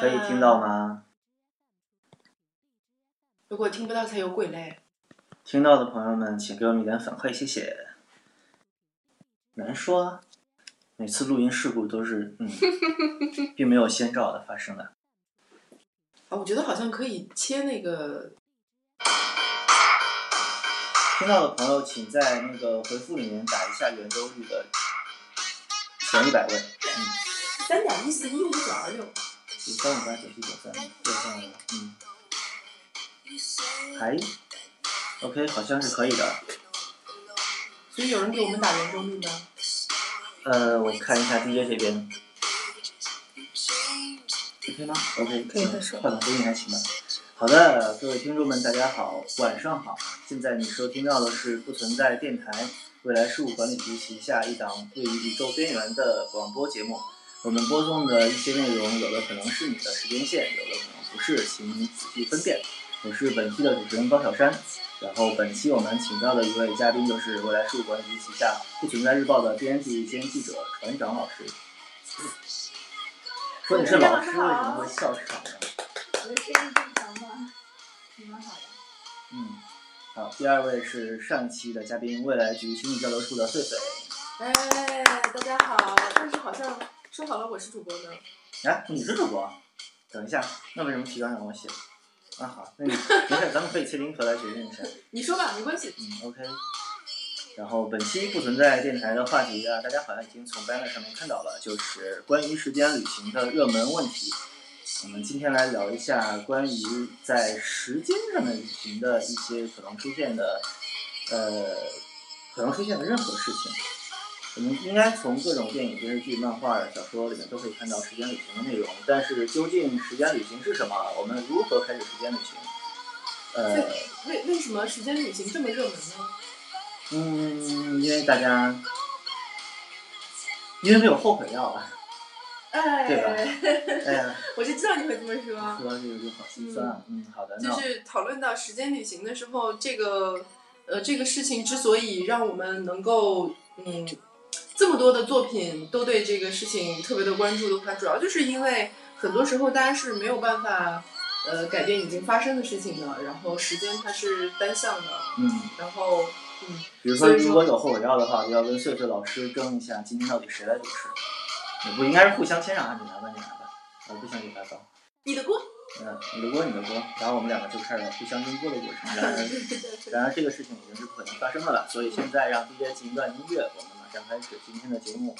可以听到吗？如果听不到才有鬼嘞。听到的朋友们，请给我们一点反馈，谢谢。难说啊，每次录音事故都是嗯，并没有先兆的发生的。啊，我觉得好像可以切那个。听到的朋友，请在那个回复里面打一下圆周率的前一百位。嗯。三点一四一五九二六。九三五八九七九三六三五嗯。还，OK，好像是可以的。所以有人给我们打圆周率吗？呃，我看一下 DJ 这边。OK 吗？OK，可以再说。换个声音还行吧。好的，各位听众们，大家好，晚上好。现在你收听到的是不存在电台未来事务管理局旗下一档位于宇宙边缘的广播节目。我们播送的一些内容，有的可能是你的时间线，有的可能不是，请你仔细分辨。我是本期的主持人高小山，然后本期我们请到的一位嘉宾就是未来事务管理局旗下不存在日报的编辑兼记者船长老师。说你是老师，为什么会笑场呢？我的声音正常吗？你们好呀。嗯，好，第二位是上期的嘉宾，未来局亲密交流处的狒狒。哎，大家好，但是好像说好了我是主播呢。哎，你是主播？等一下，那为什么提纲让我写？啊好，那你没事，咱们可以切零和来决定一下。你说吧，没关系。嗯，OK。然后本期不存在电台的话题啊，大家好像已经从 banner 上面看到了，就是关于时间旅行的热门问题。我们今天来聊一下关于在时间上的旅行的一些可能出现的，呃，可能出现的任何事情。我们应该从各种电影、电视剧、漫画、小说里面都可以看到时间旅行的内容。但是究竟时间旅行是什么？我们如何开始时间旅行？呃，为为什么时间旅行这么热门呢？嗯，因为大家，因为没有后悔药啊，哎，对吧？哎呀，我就知道你会这么说。说到这个就好心酸啊。嗯，好的。就是讨论到时间旅行的时候，这个呃，这个事情之所以让我们能够嗯。这么多的作品都对这个事情特别的关注的话，主要就是因为很多时候大家是没有办法，呃，改变已经发生的事情的。然后时间它是单向的，嗯，然后，嗯，比如说如果有后悔药的话，就要跟穗穗老师争一下，今天到底谁来主持？也不应该是互相谦让啊，你来吧，你来吧，我不想给他搞。你的锅。嗯，你的锅，你的锅，然后我们两个就开始互相争锅的过程。然而，然而这个事情已经是不可能发生的了，所以现在让 DJ 进一段音乐，我们马上开始今天的节目。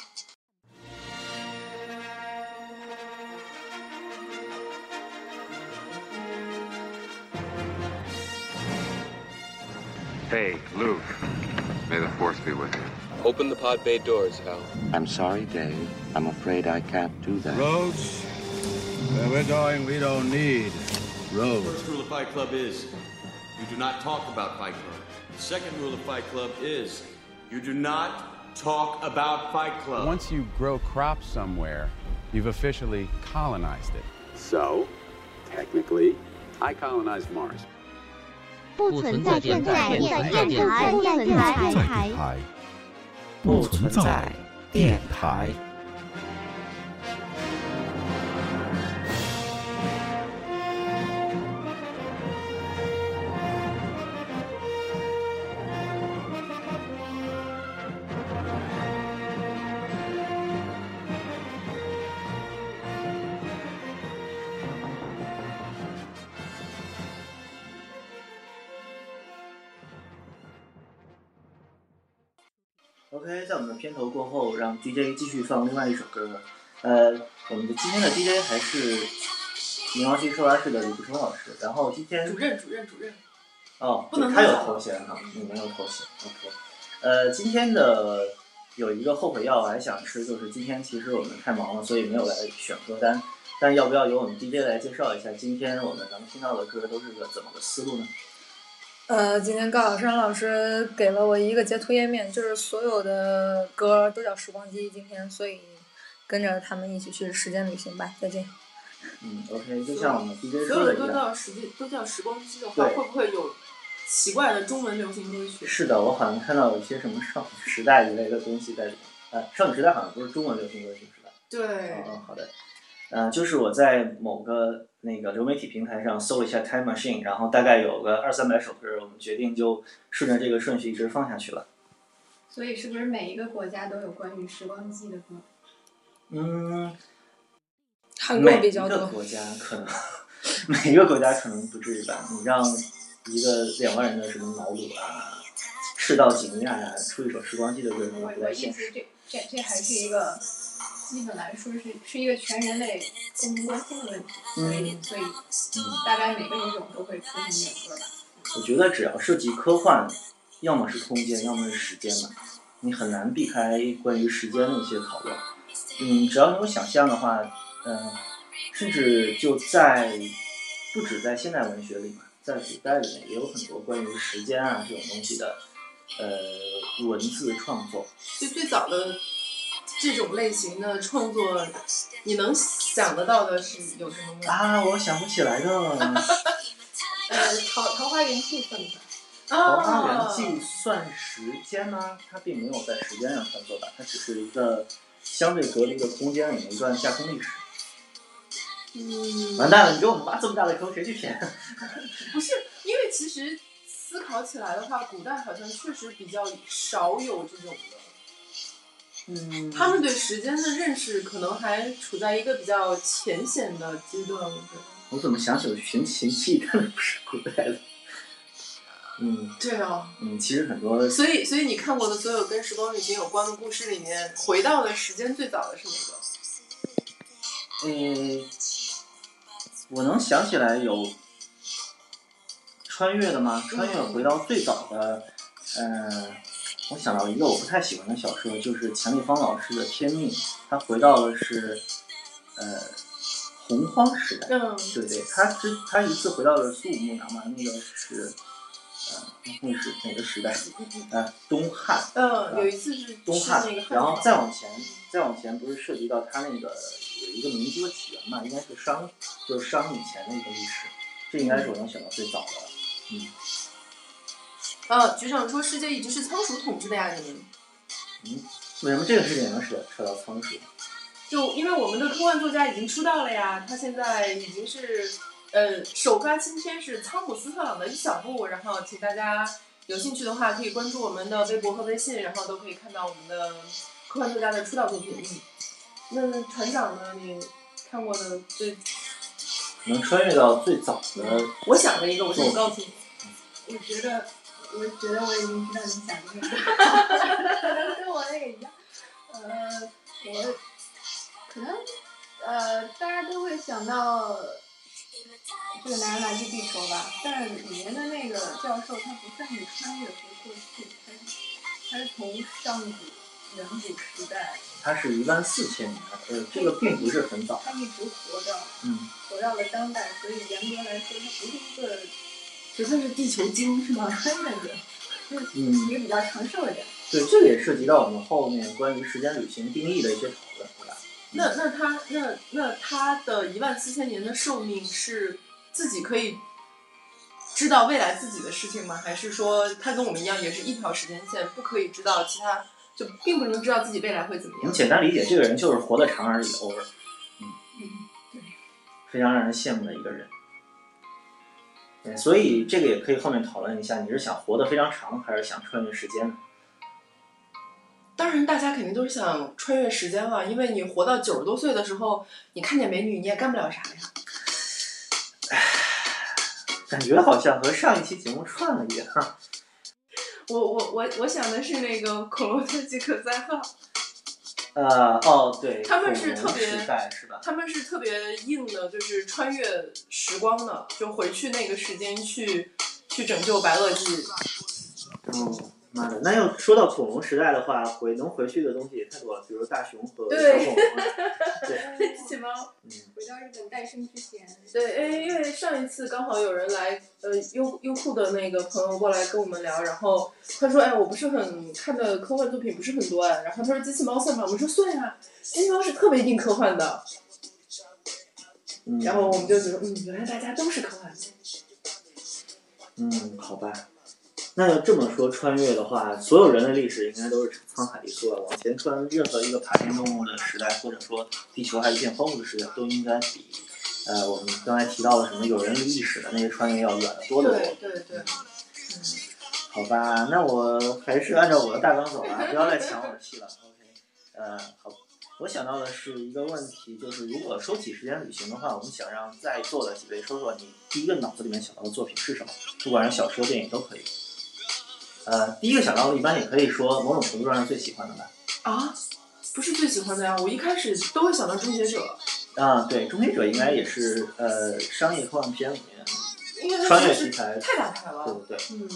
Hey, Luke. May the force be with you. Open the pod bay doors, Hal. I'm sorry, Dave. I'm afraid I can't do that. Roads? Where we're going, we don't need roads. First rule of Fight Club is you do not talk about Fight Club. The second rule of Fight Club is you do not talk about Fight Club. Once you grow crops somewhere, you've officially colonized it. So, technically, I colonized Mars. 不存在电台，不存在电台，不存在电台， 片头过后，让 DJ 继续放另外一首歌。呃，我们的今天的 DJ 还是冥王星收发室的李步冲老师。然后今天主任，主任，主任。哦，不能他有头衔哈，你没有头衔。OK，呃，今天的有一个后悔药我还想吃，就是今天其实我们太忙了，所以没有来选歌单。但要不要由我们 DJ 来介绍一下今天我们能听到的歌都是个怎么个思路呢？呃，今天高晓山老师给了我一个截图页面，就是所有的歌都叫时光机。今天，所以跟着他们一起去时间旅行吧。再见。嗯，OK，就像我们 DJ 所有的歌都说的一样。叫时间，都叫时光机的话，会不会有奇怪的中文流行歌曲？是的，我好像看到有一些什么少女时代一类的东西在里面。呃，少女时代好像不是中文流行歌曲是吧？对嗯，嗯，好的。呃，就是我在某个那个流媒体平台上搜了一下 Time Machine，然后大概有个二三百首歌，我们决定就顺着这个顺序一直放下去了。所以是不是每一个国家都有关于时光机的歌？嗯，韩国比较多。个国家可能 每一个国家可能不至于吧？你让一个两万人的什么瑙鲁啊、赤道几内亚呀、出一首时光机的歌，可能我不我意思太现实。这这这还是一个基本来说是是一个全人类共同关心的问题，所以所以大概每个语种都会出现这首歌吧。我觉得只要涉及科幻，要么是空间，要么是时间嘛，你很难避开关于时间的一些讨论。嗯，只要你有想象的话，嗯、甚至就在不止在现代文学里嘛，在古代里面也有很多关于时间啊这种东西的呃文字创作。就最早的这种类型的创作，你能想得到的是有什么吗？啊，我想不起来的。呃，桃桃花源记算不算？桃花源啊，记算时间吗？它并没有在时间上穿梭吧，它只是一个相对隔离的空间里面一段架空历史。嗯，完蛋了，你给我们挖这么大的坑，谁去填？不是，因为其实思考起来的话，古代好像确实比较少有这种的。嗯他们对时间的认识可能还处在一个比较浅显的阶段，我觉得。我怎么想起了寻秦记，但是不是古代的？嗯对啊，嗯，其实很多所以所以你看过的所有跟时光旅行有关的故事里面，回到的时间最早的是哪个？嗯，我能想起来有穿越的吗？穿越回到最早的，呃，我想到一个我不太喜欢的小说，就是钱理芳老师的《天命》，他回到的是呃洪荒时代。嗯，对对，他之他一次回到了苏武牧羊嘛，那个是呃那是哪个时代？呃，东汉。嗯，有一次是是东汉，汉然后再往前，再往前不是涉及到他那个有一个民族的起源嘛，应该是商，就是商以前的一个历史，这应该是我能想到最早的了。嗯呃，局长说世界一直是仓鼠统治的呀，你们嗯，为什么这个事情能扯扯到仓鼠？就因为我们的科幻作家已经出道了呀，他现在已经是呃首发新片是汤姆斯特朗的一小步，然后请大家有兴趣的话可以关注我们的微博和微信，然后都可以看到我们的科幻作家的出道作品。嗯那船长呢？你看过的最能穿越到最早的，我想了一个，我先告诉你，我觉得，我觉得我已经知道你想的是什么，跟我那个一样。呃，我可能呃，大家都会想到这个男人来自地球吧，但是里面的那个教授他不算是穿越回过去，他是他是从上古远古时代，他是一万四千年，呃，这个并不是很早。他一直活到嗯，活到了当代，所以严格来说，他不是一个这算是地球精是吗？穿越者，就是嗯也比较长寿一点。对，这个也涉及到我们后面关于时间旅行定义的一些讨论，对吧？那那他那那他的一万四千年的寿命是自己可以知道未来自己的事情吗？还是说他跟我们一样也是一条时间线，不可以知道其他，就并不能知道自己未来会怎么你样？简单理解，这个人就是活得长而已，over。嗯，非常让人羡慕的一个人。对，所以这个也可以后面讨论一下，你是想活得非常长，还是想穿越时间呢？当然，大家肯定都是想穿越时间了，因为你活到九十多岁的时候，你看见美女你也干不了啥呀。感觉好像和上一期节目串了一样。我我我我想的是那个恐龙特技可赛号，呃，哦，对，他们是特别时代是吧？他们是特别硬的，就是穿越时光的，就回去那个时间去去拯救白垩纪。哦，妈的，那要说到恐龙时代的话，回能回去的东西也太多了，比如大熊和对小恐龙。对，机器猫。嗯，回到日本诞生之前，对，哎，因为上一次刚好有人来，呃，优优酷的那个朋友过来跟我们聊，然后他说，哎，我不是很看的科幻作品不是很多哎，然后他说机器猫算吗？我说算呀、机器猫是特别硬科幻的，嗯然后我们就觉得，嗯，原来大家都是科幻迷。嗯，好吧。那要这么说，穿越的话，所有人类历史应该都是沧海一粟了。往前穿任何一个爬行动物的时代，或者说地球还一片荒芜的时代，都应该比呃我们刚才提到的什么有人类历史的那些穿越要远得多得多。对对对，好吧，那我还是按照我的大纲走吧，不要再抢我的戏了。OK，呃，好，我想到的是一个问题，就是如果说起时间旅行的话，我们想让在座的几位说说你第一个脑子里面想到的作品是什么，不管是小说、电影都可以。呃，第一个想到的，一般也可以说某种程度上是最喜欢的吧。啊，不是最喜欢的呀，我一开始都会想到《终结者》，啊，对，《终结者》应该也是呃商业科幻片里面穿越题材太打牌了。对不对？嗯，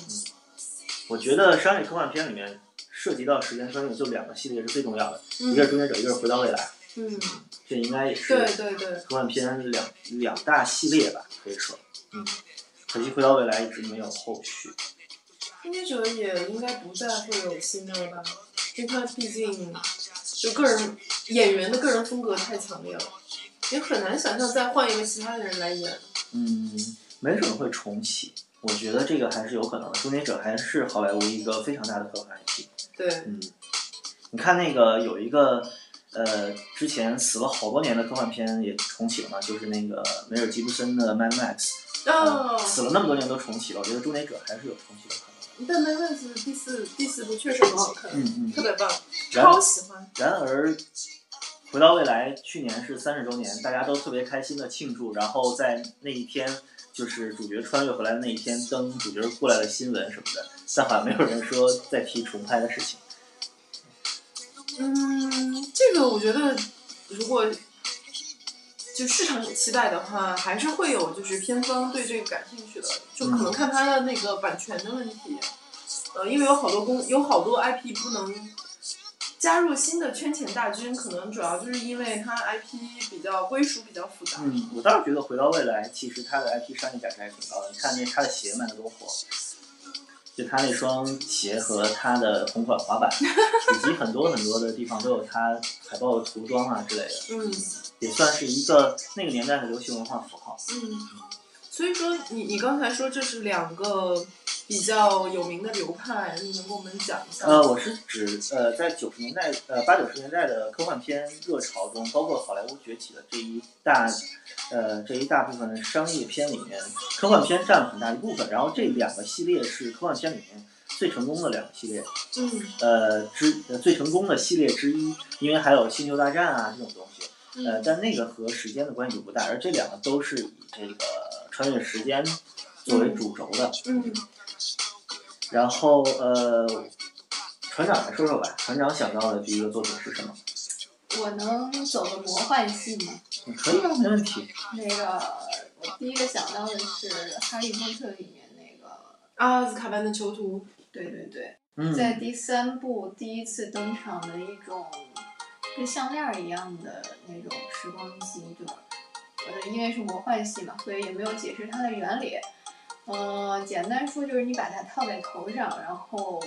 我觉得商业科幻片里面涉及到时间穿越就两个系列是最重要的，嗯一个是《终结者》，一个是《回到未来》。嗯，这应该也是对对对，科幻片两两大系列吧，可以说。嗯，可惜《回到未来》一直没有后续。《终结者》也应该不再会有新的了吧？因为他毕竟就个人演员的个人风格太强烈了，也很难想象再换一个其他的人来演。嗯，没准会重启。我觉得这个还是有可能的，《终结者》还是好莱坞一个非常大的科幻 IP。对，嗯，你看那个有一个呃，之前死了好多年的科幻片也重启了嘛，就是那个梅尔吉布森的《Mad Max》。哦，死了那么多年都重启了，我觉得《终结者》还是有重启的可能。但《Mad Max》第四第四部确实很好看，嗯嗯特别棒，超喜欢。然而，回到未来去年是三十周年，大家都特别开心的庆祝，然后在那一天，就是主角穿越回来的那一天登主角过来的新闻什么的，但好像没有人说再提重拍的事情。嗯，这个我觉得，如果就市场有期待的话，还是会有就是片方对这个感兴趣的，就可能看它的那个版权的问题。呃，因为有好多公有好多 IP 不能加入新的圈钱大军，可能主要就是因为它 IP 比较归属比较复杂。嗯，我倒是觉得回到未来其实它的 IP 商业价值还挺高的，你看那它的鞋卖的多火。就他那双鞋和他的同款滑板，以及很多很多的地方都有他海报的涂装啊之类的，嗯也算是一个那个年代的流行文化符号。嗯，所以说你你刚才说这是两个比较有名的流派，你能跟我们讲一下吗？呃，我是指呃，在九十年代呃八九十年代的科幻片热潮中，包括好莱坞崛起的这一大呃这一大部分商业片里面，科幻片占了很大一部分。然后这两个系列是科幻片里面最成功的两个系列，嗯呃之呃最成功的系列之一，因为还有星球大战啊这种东西。呃，嗯但那个和时间的关系就不大，而这两个都是以这个穿越时间作为主轴的。嗯然后呃，船长来说说吧，船长想到的第一个作品是什么？我能走个魔幻系吗？可以啊，没问题。那个，我第一个想到的是《哈利波特》里面那个，阿兹卡班的囚徒，对对对，嗯，在第三部第一次登场的一种跟项链儿一样的那种时光机，对吧？呃，因为是魔幻系嘛，所以也没有解释它的原理。呃，简单说就是你把它套在头上，然后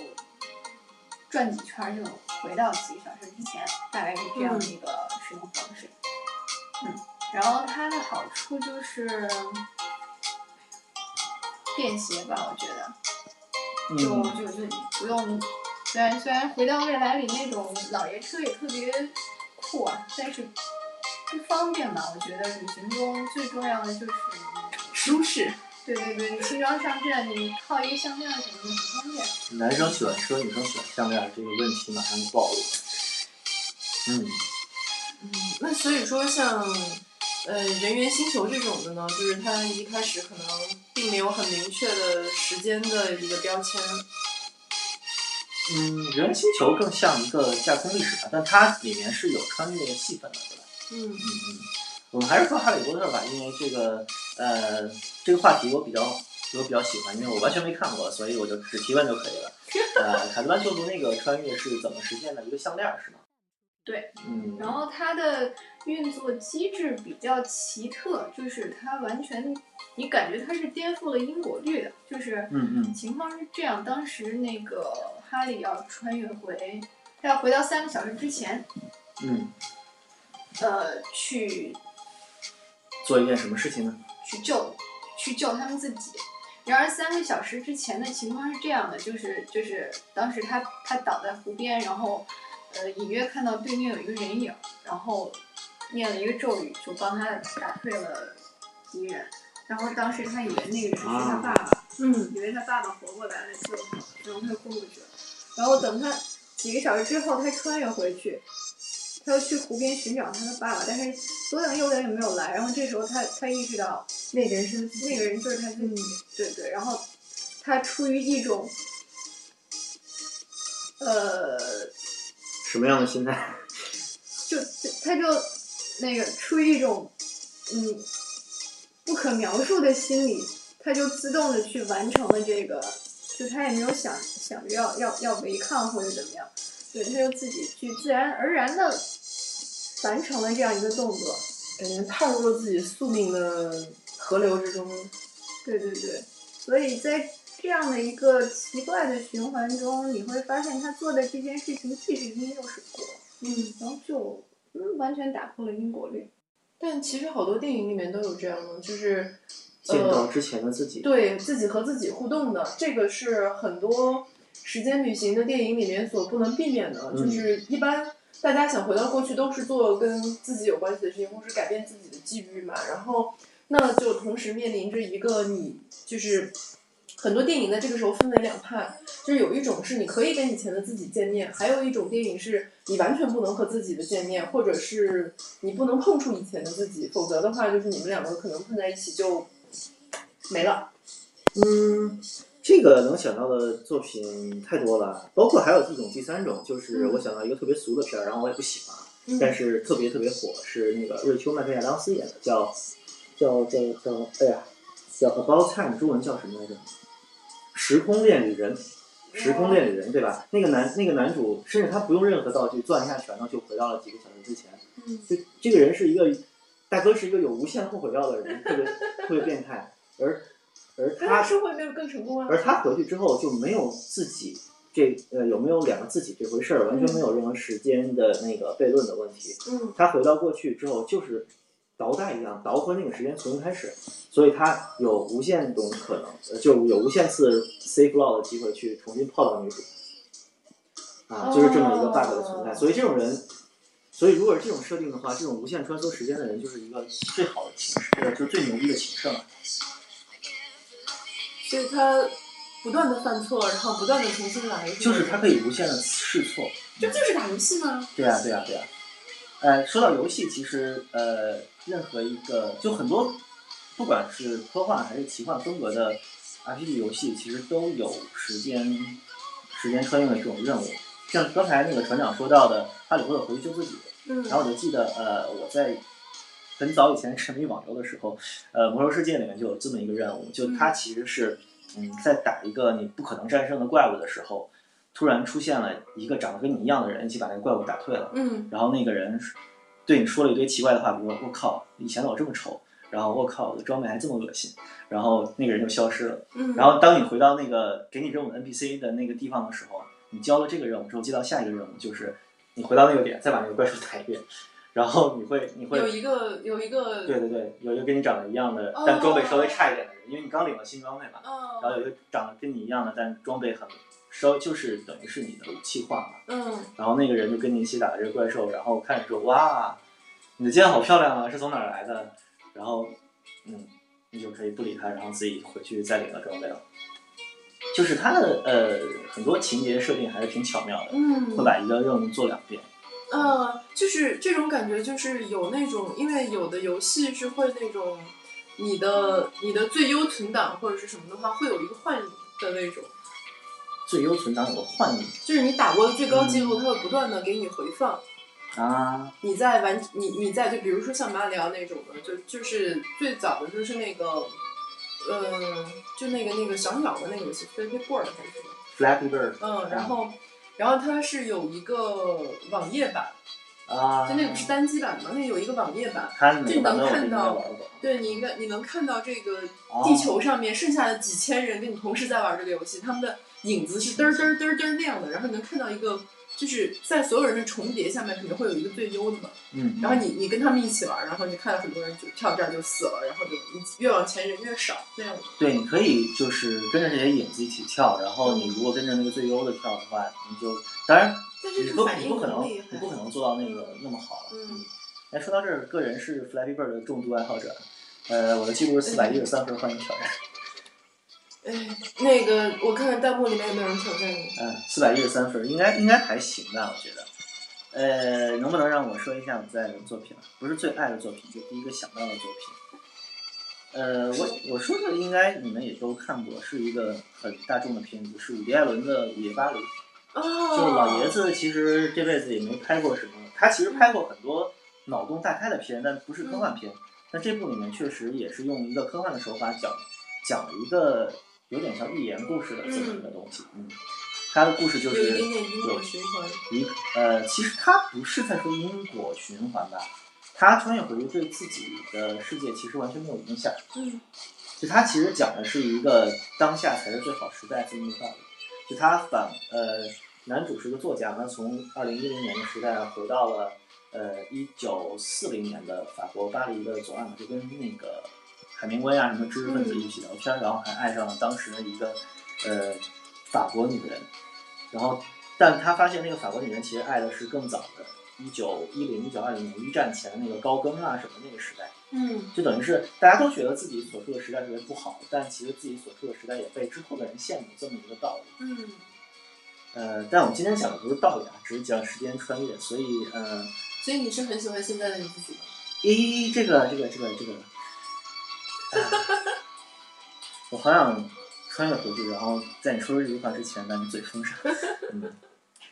转几圈儿就回到几个小时之前，大概是这样的一个使用方式。嗯，然后它的好处就是便携吧，我觉得。就嗯就就不用，虽然虽然回到未来里那种老爷车也特别酷啊，但是不方便吧。我觉得旅行中最重要的就是舒适。对对对，你轻装上阵，你套一个项链什么的很方便。男生喜欢车，女生喜欢项链，这个问题马上就暴露了。嗯，嗯，那所以说像呃人猿星球这种的呢，就是它一开始可能并没有很明确的时间的一个标签。嗯，人猿星球更像一个架空历史吧，但它里面是有穿越戏份的，对吧？嗯嗯嗯，我们还是说哈利波特吧，因为这个呃这个话题我比较我比较喜欢，因为我完全没看过，所以我就只提问就可以了。呃，卡特班修图那个穿越是怎么实现的？一个项链儿是吗？对，嗯，然后它的运作机制比较奇特，就是它完全，你感觉它是颠覆了因果律的，就是嗯嗯情况是这样，当时那个哈利要穿越回，他要回到三个小时之前，嗯，呃，去做一件什么事情呢？去救去救他们自己。然而三个小时之前的情况是这样的，就是就是当时他他倒在湖边，然后呃隐约看到对面有一个人影，然后念了一个咒语，就帮他打退了敌人。然后当时他以为那个人是他爸爸，嗯，以为他爸爸活过来了救他，然后他就昏过去了。然后等他几个小时之后，他穿越回去，他要去湖边寻找他的爸爸，但是左等右等也没有来。然后这时候他他意识到那个人是那个人就是他自己，对对。然后他出于一种呃，什么样的心态？就就他就那个出于一种嗯不可描述的心理，他就自动的去完成了这个，就他也没有想想着要要要违抗或者怎么样，对，他就自己去自然而然的完成了这样一个动作，感觉踏入了自己宿命的河流之中。对对对，所以在这样的一个奇怪的循环中，你会发现他做的这件事情既是因又是果，嗯，然后就嗯完全打破了因果律。但其实好多电影里面都有这样的，就是见到呃，之前的自己。对自己和自己互动的，这个是很多时间旅行的电影里面所不能避免的，嗯就是一般大家想回到过去都是做跟自己有关系的事情，或是改变自己的际遇嘛，然后那就同时面临着一个你就是。很多电影在这个时候分为两派，就是有一种是你可以跟以前的自己见面，还有一种电影是你完全不能和自己的见面，或者是你不能碰触以前的自己，否则的话就是你们两个可能碰在一起就没了。嗯，这个能想到的作品太多了，包括还有一种第三种，就是嗯我想到一个特别俗的片儿，然后我也不喜欢，嗯但是特别特别火，是那个瑞秋麦克亚当斯演的，叫叫叫叫，哎呀，叫 About Time，中文叫什么来着？时空恋旅人。时空恋旅人，对吧？那个男那个男主，甚至他不用任何道具，攥一下拳头就回到了几个小时之前。嗯就这个人是一个大哥，是一个有无限后悔药的人，特别特别变态。而而他是生活也没有更成功啊。而他回去之后就没有自己这呃有没有两个自己这回事儿，完全没有任何时间的那个悖论的问题。嗯他回到过去之后就是倒带一样，倒回那个时间重新开始，所以他有无限种可能，呃就有无限次 safe law 的机会去重新泡到女主。啊，就是这么一个 bug 的存在，哦所以这种人。所以，如果是这种设定的话，这种无限穿梭时间的人就是一个最好的情圣，呃，就是最牛逼的情圣了。所以他不断的犯错，然后不断的重新来。就是他可以无限的试错。这不就是打游戏吗？对呀、对呀、对呀、呃，说到游戏，其实呃，任何一个就很多，不管是科幻还是奇幻风格的 RPG 游戏，其实都有时间时间穿越的这种任务。像刚才那个船长说到的，哈利波特回去救自己，嗯然后我就记得呃，我在很早以前沉迷网游的时候，呃，魔兽世界里面就有这么一个任务，就它其实是嗯，在打一个你不可能战胜的怪物的时候，突然出现了一个长得跟你一样的人，一起把那个怪物打退了。嗯然后那个人对你说了一堆奇怪的话，比如说“我靠，以前的我这么丑”，然后“我靠，我的装备还这么恶心”，然后那个人就消失了。嗯然后当你回到那个给你任务的 NPC 的那个地方的时候，你交了这个任务之后，接到下一个任务就是你回到那个点，再把那个怪兽打一遍，然后你会你会有一个有一个对对对，有一个跟你长得一样的哦，但装备稍微差一点的人，因为你刚领了新装备嘛，哦然后有一个长得跟你一样的，但装备很稍就是等于是你的武器化嘛，嗯然后那个人就跟你一起打这个怪兽，然后看着说哇，你的剑好漂亮啊，是从哪儿来的？然后嗯，你就可以不理他，然后自己回去再领了装备了。就是它的呃很多情节设定还是挺巧妙的，嗯会把一个任务做两遍。呃，就是这种感觉，就是有那种，因为有的游戏是会那种，你的你的最优存档或者是什么的话，会有一个换的那种，最优存档有个幻影就是你打过的最高记录，它会不断的给你回放。啊，你在玩你你在就比如说像马里奥那种的，就就是最早的就是那个，呃，就那个那个小鸟的那个游戏，Flappy Bird 还是什么？Flappy Bird 嗯，然后然后它是有一个网页版，啊，就那个不是单机版吗，那有一个网页版，它就你能看到，对你应该你能看到这个哦地球上面剩下的几千人跟你同时在玩这个游戏，他们的影子是嘚儿嘚儿嘚儿嘚儿那样的，然后你能看到一个就是在所有人的重叠下面，肯定会有一个最优的嘛。嗯，然后你你跟他们一起玩，然后你看到很多人就跳这儿就死了，然后就你越往前人越少那样。对，你可以就是跟着这些影子一起跳，然后你如果跟着那个最优的跳的话，你就当然但是你不你不可能你不可能做到那个那么好了。嗯，哎，说到这儿，个人是 Flappy Bird 的重度爱好者，呃，我的记录是四百一十三分，欢迎挑战。哎，那个我看看弹幕里面有没有人挑战你。嗯，四百一十三分，应该应该还行吧，我觉得。呃，能不能让我说一下我最爱的作品啊？不是最爱的作品，就第一个想到的作品。呃，我我说的应该你们也都看过，是一个很大众的片子，是伍迪·艾伦的《午夜巴黎》。哦。就老爷子其实这辈子也没拍过什么，他其实拍过很多脑洞大开的片，但不是科幻片。但这部里面确实也是用一个科幻的手法讲讲了一个有点像寓言故事的这么一个东西。嗯，他的故事就是有一因果循环。一呃，其实他不是在说因果循环吧？他穿越回去对自己的世界其实完全没有影响。嗯。就他其实讲的是一个当下才是最好时代这么一个道理。就他反呃，男主是个作家，他从二零一零年的时代回到了呃一九四零年的法国巴黎的左岸，就跟那个海明威啊什么知识分子一起聊天，然后还爱上了当时的一个呃法国女人，然后但他发现那个法国女人其实爱的是更早的。一九一零、一九二零年一战前的那个高更啊什么那个时代，嗯，就等于是大家都觉得自己所处的时代特别不好，但其实自己所处的时代也被之后的人羡慕，这么一个道理。嗯，呃，但我们今天讲的不是道理啊，只是讲时间穿越，所以呃，所以你是很喜欢现在的你自己吗？咦，这个这个这个这个，我好想穿越回去，然后在你说出这句话之前把你嘴封上，嗯。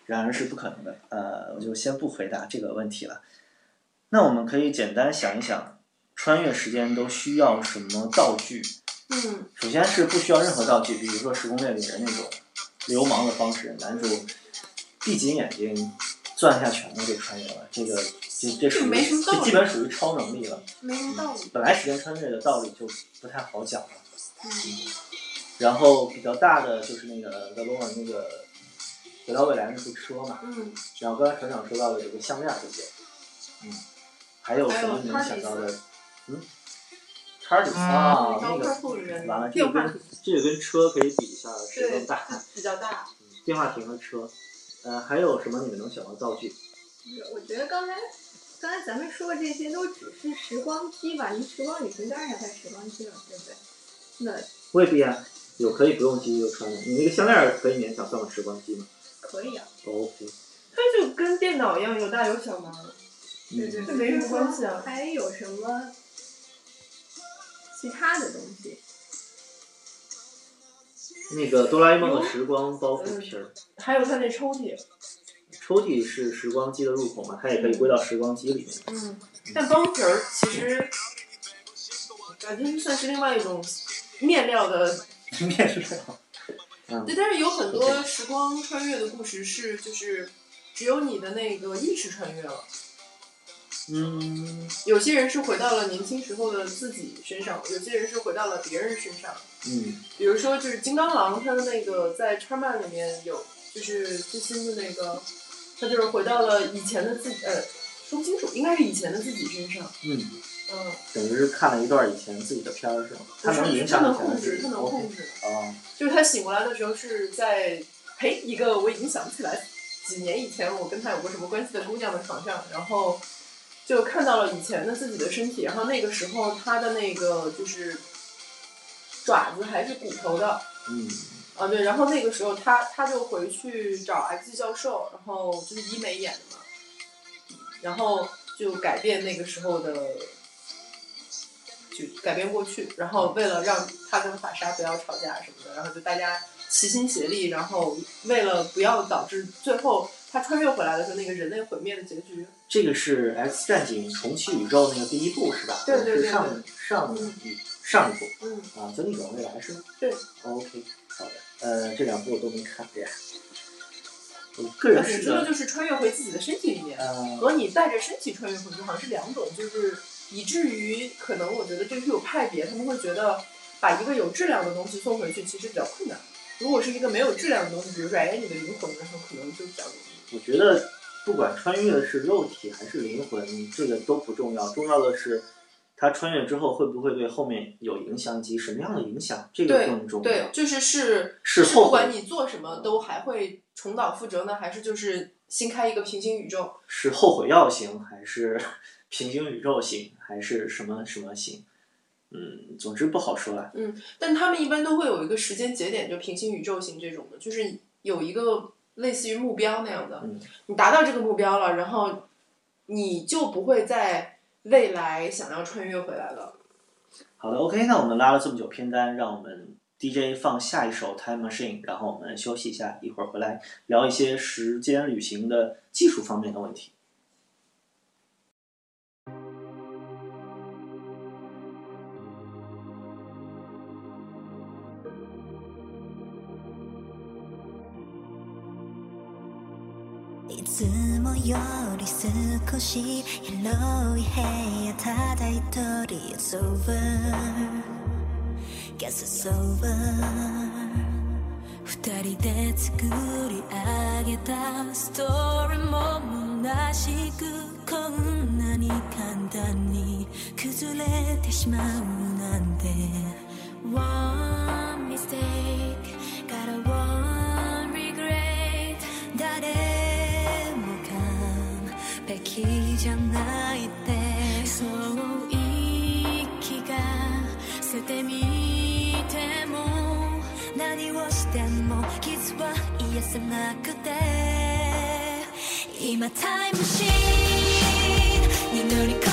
然而是不可能的，呃，我就先不回答这个问题了。那我们可以简单想一想，穿越时间都需要什么道具？嗯，首先是不需要任何道具，比如说时空恋里人那种流氓的方式，男主闭紧眼睛攥下拳头就穿越了，这个这这属于这基本属于超能力了。没什么道理。本来时间穿越的道理就不太好讲了。嗯。然后比较大的就是那个德罗尔那个。回到未来那部车嘛，嗯，然后刚才船长说到的这个项链，对不对？嗯，还有什么你能想到的？嗯，查理啊，那个完了，这个跟这个跟车可以比一下，谁更大？比较大。电话亭和车，呃，还有什么你们能想到道具？我觉得刚才刚才咱们说的这些都只是时光机吧？你时光旅行当然要带时光机了，对不对？那未必啊，有可以不用机就穿的。你那个项链可以勉强算个时光机吗？可以啊，OK。它就跟电脑一样，有大有小嘛，对对，没什么关系啊。还有什么其他的东西？那个哆啦 A 梦的时光包袱皮儿，还有它那抽屉。抽屉是时光机的入口嘛？它也可以归到时光机里面。嗯，但包皮儿其实感觉算是另外一种面料的面料。对，但是有很多时光穿越的故事是，就是只有你的那个意识穿越了。嗯。有些人是回到了年轻时候的自己身上，有些人是回到了别人身上。嗯。比如说，就是金刚狼，他的那个在叉漫里面有，就是最新的那个，他就是回到了以前的自己，呃，说不清楚，应该是以前的自己身上。嗯。嗯。等于是看了一段以前自己的片儿是吗？他能影响他能控制，他能控制。哦。就是他醒过来的时候是在陪一个我已经想不起来几年以前我跟他有过什么关系的姑娘的床上，然后就看到了以前的自己的身体，然后那个时候他的那个就是爪子还是骨头的。嗯。啊对，然后那个时候他他就回去找 X 教授，然后就是医美演的嘛，然后就改变那个时候的。就改变过去，然后为了让他跟法莎不要吵架什么的，然后就大家齐心协力，然后为了不要导致最后他穿越回来的时候那个人类毁灭的结局。这个是 X 战警重启宇宙那个第一部是吧？对对对。是上上一上一部。嗯。啊，就逆转未来是吗？对。OK，好的。呃，这两部我都没看。我个人是。说的就是穿越回自己的身体里面，和你带着身体穿越回去好像是两种，就是。以至于可能我觉得这是有派别，他们会觉得把一个有质量的东西送回去其实比较困难。如果是一个没有质量的东西，比如说哎你的灵魂，然后可能就比较容易。我觉得不管穿越的是肉体还是灵魂，这个都不重要，重要的是他穿越之后会不会对后面有影响，以及什么样的影响，这个更重要。对，就是是是不管你做什么都还会重蹈覆辙呢，还是就是新开一个平行宇宙？是后悔药型，还是 平行宇宙型，还是什么什么型？嗯，总之不好说啊。嗯，但他们一般都会有一个时间节点，就平行宇宙型这种的，就是有一个类似于目标那样的。嗯你达到这个目标了，然后你就不会在未来想要穿越回来了。好的，OK，那我们拉了这么久片单，让我们 DJ 放下一首 Time Machine，然后我们休息一下，一会儿回来聊一些时间旅行的技术方面的问题。つもより少し広い部屋ただ一人 It's over. Guess it's over. 二人で作り上げたストーリーも虚しくこんなに簡単に崩れてしまうなんて。One mistake got a 捨てみても何をしても傷は癒せなくて。今タイムシーンに乗り込んで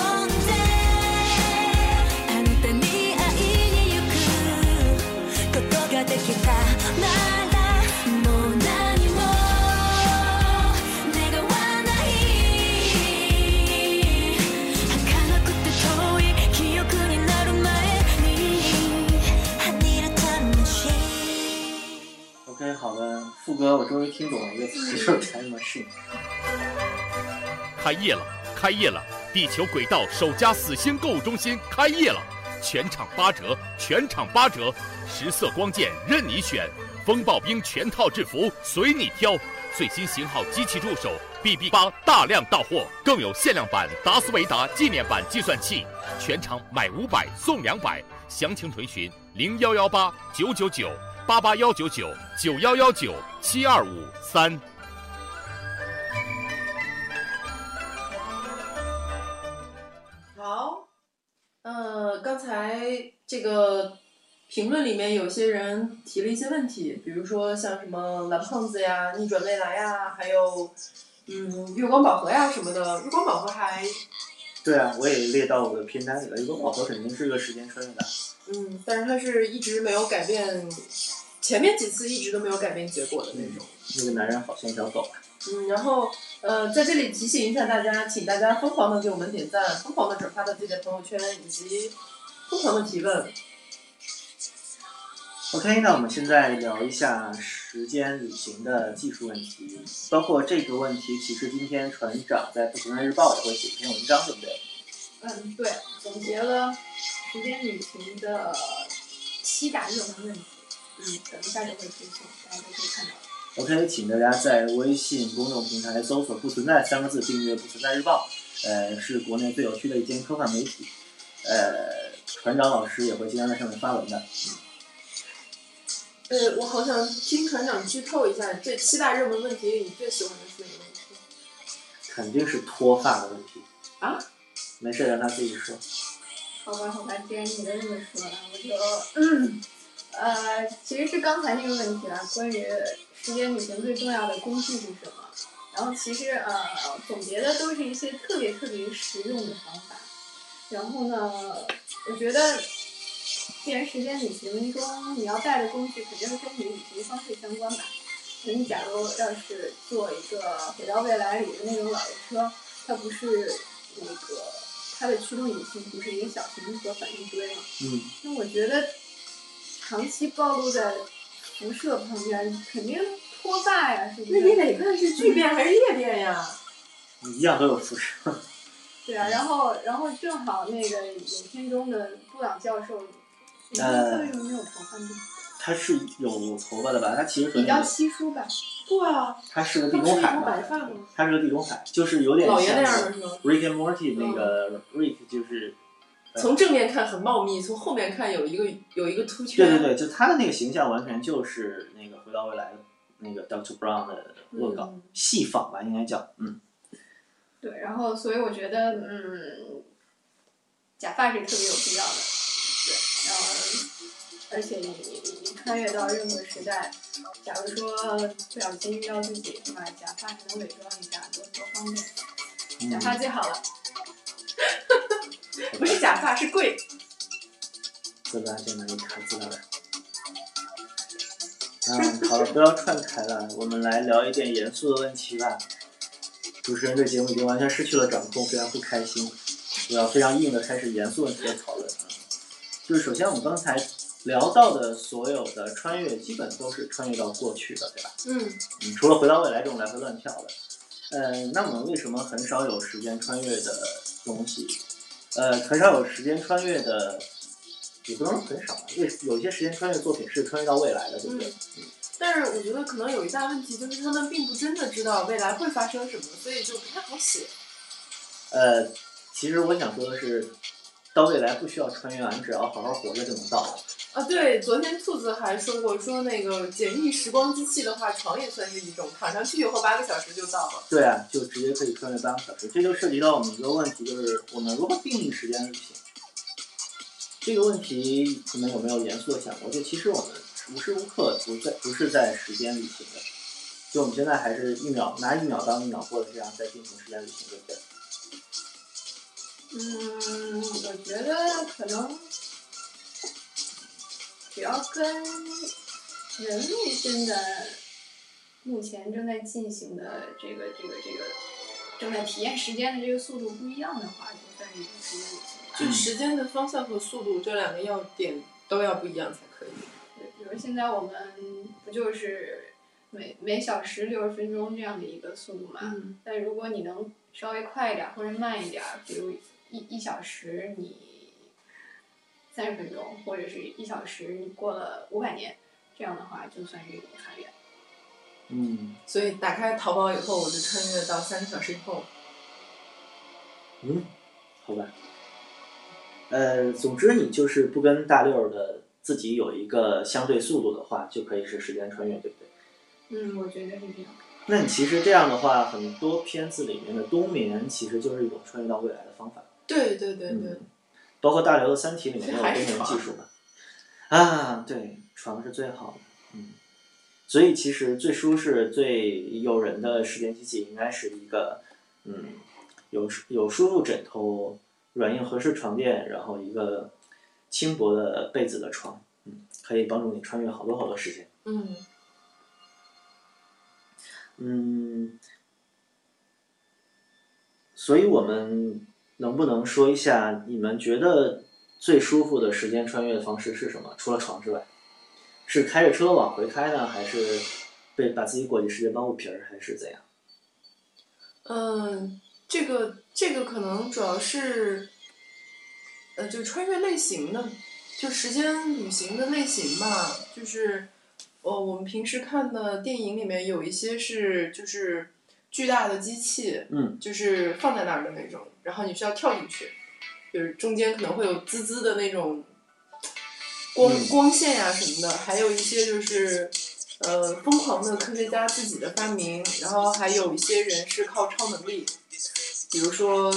あなたに会いに行くことができた machine OK，好的，副歌我终于听懂了一个词，就是 Time Machine。开业了，开业了！地球轨道首家死星购物中心开业了，全场八折，全场八折，十色光剑任你选，风暴兵全套制服随你挑，最新型号机器助手 BB 八大量到货，更有限量版达斯维达纪念版计算器，全场买五百送两百，详情垂询零幺幺八九九九八八幺九九九幺幺九七二五三。好，呃，刚才这个评论里面有些人提了一些问题，比如说像什么蓝胖子呀、逆转未来呀，还有嗯月光宝盒呀什么的。月光宝盒还对啊，我也列到我的片单里了。月光宝盒肯定是个时间穿越的。嗯，但是它是一直没有改变，前面几次一直都没有改变结果的那种。那个男人好像一条狗啊。嗯，然后呃，在这里提醒一下大家，请大家疯狂的给我们点赞，疯狂的转发到自己的朋友圈，以及疯狂的提问。OK，那我们现在聊一下时间旅行的技术问题，包括这个问题，其实今天船长在《不同的日报》也会写一篇文章，对不对？嗯，对，总结了时间旅行的七大热门问题。嗯，等一下就会推送，大家都可以看到。OK，请大家在微信公众平台搜索“不存在”三个字，订阅“不存在日报”。呃，是国内最有趣的一间科幻媒体。呃，船长老师也会经常在上面发文的。嗯。呃，我好想听船长剧透一下，这七大热门问题，你最喜欢的是哪个问题？肯定是脱发的问题。啊？没事，让他自己说。好吧，好吧，既然你都这么说了，我就嗯，呃，其实是刚才那个问题了，关于时间旅行最重要的工具是什么？然后其实呃，总结的都是一些特别特别实用的方法。然后呢，我觉得，既然时间旅行中你要带的工具肯定是跟你旅行方式相关吧。那你假如要是坐一个回到未来里的那种老爷车，它不是那个它的驱动引擎不是一个小型的核反应堆吗？嗯。那我觉得长期暴露在辐射旁边，肯定脱发呀，是不是？那你得看是聚变还是裂变呀？一样都有辐射。对啊，然后然后正好那个影片中的布朗教授，你呃为什么没有头发呢？他是有头发的吧？他其实和比较稀疏吧。对啊，他是个地中海吗？他是个地中海，就是有点像的是吗 Rick and Morty 那个 Rick 就是。呃从正面看很茂密，从后面看有一个有一个凸对圈。对对，就他的那个形象完全就是那个《回到未来》那个 Doctor Brown 的恶搞、嗯戏仿吧，应该叫嗯。对，然后所以我觉得，嗯，假发是特别有必要的。对，然后而且你你穿越到任何时代，假如说不小心遇到自己是吧，假发还能伪装一下，多多方便。假发最好了。不是假发，是贵。资料在哪里看资料？嗯，好了，不要串台了，我们来聊一点严肃的问题吧。主持人对节目已经完全失去了掌控，非常不开心。我要非常硬的开始严肃问题的讨论啊。就是首先我们刚才聊到的所有的穿越，基本都是穿越到过去的，对吧？嗯，嗯，除了回到未来这种来回乱跳的。呃，那我们为什么很少有时间穿越的东西？呃，很少有时间穿越的，也不能说很少吧，因为有些时间穿越作品是穿越到未来的，对不对？嗯但是我觉得可能有一大问题，就是他们并不真的知道未来会发生什么，所以就不太好写。呃，其实我想说的是，到未来不需要穿越啊，你只要好好活着就能到。啊，对，昨天兔子还说过，说那个简易时光机器的话，床也算是一种，躺上去以后八个小时就到了。对啊，就直接可以穿越八个小时，这就涉及到我们一个问题，就是我们如何定义时间旅行。这个问题你们有没有严肃的想过？就其实我们无时无刻不在不是在时间旅行的，就我们现在还是一秒拿一秒当一秒过的这样在进行时间旅行，对不对？嗯，我觉得可能只要跟人类现在目前正在进行的这个这个这个正在体验时间的这个速度不一样的话，就算是一种时间。就时间的方向和速度这两个要点都要不一样才可以。对，比如现在我们不就是每每小时六十分钟这样的一个速度嘛？嗯但如果你能稍微快一点或者慢一点，比如一一小时你三十分钟，或者是一小时你过了五百年，这样的话就算是一种穿越。嗯所以打开淘宝以后，我就穿越到三个小时以后。嗯，好吧。呃，总之你就是不跟大六儿的自己有一个相对速度的话，就可以是时间穿越，对不对？嗯，我觉得是这样。那你其实这样的话，很多片子里面的冬眠其实就是一种穿越到未来的方法，对对对对，嗯包括大刘的《三体》里面也有冬还是眠床技术嘛。啊，对，床是最好的，嗯。所以其实最舒适、最诱人的时间机器应该是一个，嗯，有有舒服枕头、软硬合适床垫，然后一个轻薄的被子的床，嗯，可以帮助你穿越好多好多时间。嗯，嗯，所以我们能不能说一下，你们觉得最舒服的时间穿越的方式是什么？除了床之外，是开着车往回开呢，还是被把自己裹进世界帮布皮儿，还是怎样？嗯，这个这个可能主要是，呃，就穿越类型的，就时间旅行的类型吧。就是，呃，我们平时看的电影里面有一些是就是巨大的机器，嗯，就是放在那儿的那种，然后你需要跳进去，就是中间可能会有滋滋的那种光、嗯光线呀、什么的，还有一些就是。呃，疯狂的科学家自己的发明，然后还有一些人是靠超能力，比如说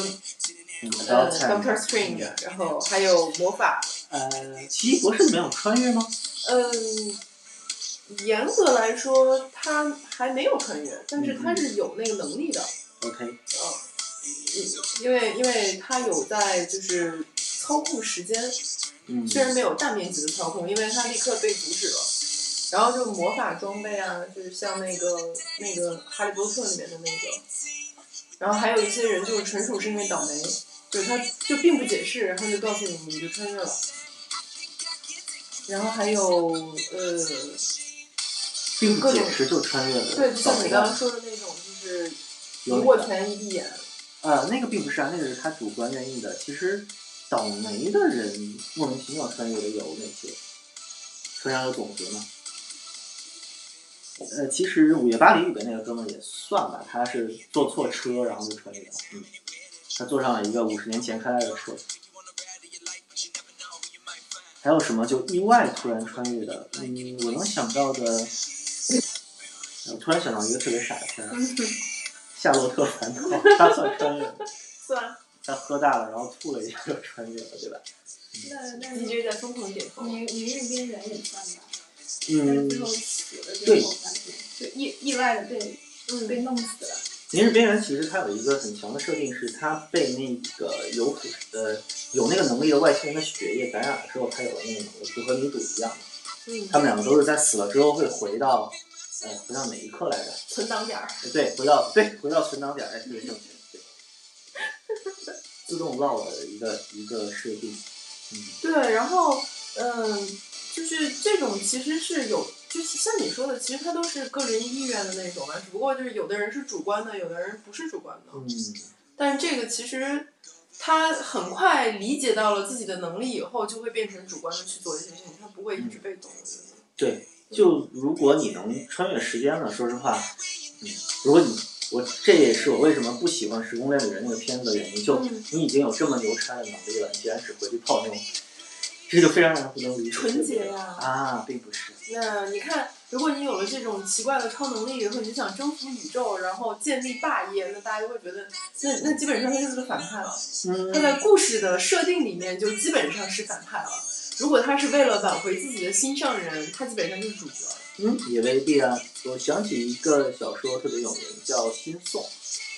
嗯呃 Doctor Doctor Strange，然后还有魔法。呃，奇异博士里面有穿越吗？嗯，严格来说他还没有穿越，但是他是有那个能力的。OK，嗯，因为因为他有在就是操控时间，嗯，虽然没有大面积的操控，因为他立刻被阻止了。然后就魔法装备啊，就是像那个那个《哈利波特》里面的那个，然后还有一些人就是纯属是因为倒霉，就是他就并不解释，然后就告诉你你就穿越了。然后还有呃，并解释就穿越了。对，就像你刚刚说的那种，就是一握拳一闭眼。呃，那个并不是啊，那个是他主观愿意的。其实倒霉的人莫名其妙穿越的有哪些？村上有总结吗？呃，其实《午夜巴黎》里边那个哥们儿也算吧，他是坐错车，然后就穿越了。嗯，他坐上了一个五十年前开来的车。还有什么就意外突然穿越的？嗯，我能想到的，我突然想到一个特别傻的片儿，《夏洛特烦恼》，他算穿越吗？算。他喝大了，然后吐了一下就穿越了，对吧？那那 DJ 在疯狂点头。明明日边缘也算吧。嗯，最后死了之对意意外的被嗯被弄死了。《明日边缘》其实它有一个很强的设定，是它被那个有腐呃有那个能力的外星人的血液感染了之后，它有了那个能力，就和女主一样。嗯，他们两个都是在死了之后会回到，呃，回到哪一刻来着？存档点儿。哎对，回到对回到存档点，哎，对，正确，对，自动绕的一个一个设定，嗯，对，然后嗯，就是这种其实是有，就是像你说的，其实它都是个人意愿的那种嘛，只不过就是有的人是主观的，有的人不是主观的。嗯，但是这个其实他很快理解到了自己的能力以后，就会变成主观的去做一些事情，他不会一直被动。对，就如果你能穿越时间呢，说实话，嗯，如果你我这也是我为什么不喜欢《时空恋旅人》那个片子的原因，就嗯你已经有这么牛叉的能力了，你竟然只回去泡妞，这就非常让人不能理解。纯洁呀啊，并不是。那你看，如果你有了这种奇怪的超能力以后，你就想征服宇宙，然后建立霸业，那大家就会觉得，那那基本上他就是个反派了。嗯他在故事的设定里面就基本上是反派了。如果他是为了挽回自己的心上人，他基本上就是主角。嗯，也未必啊。我想起一个小说特别有名，叫《新宋》，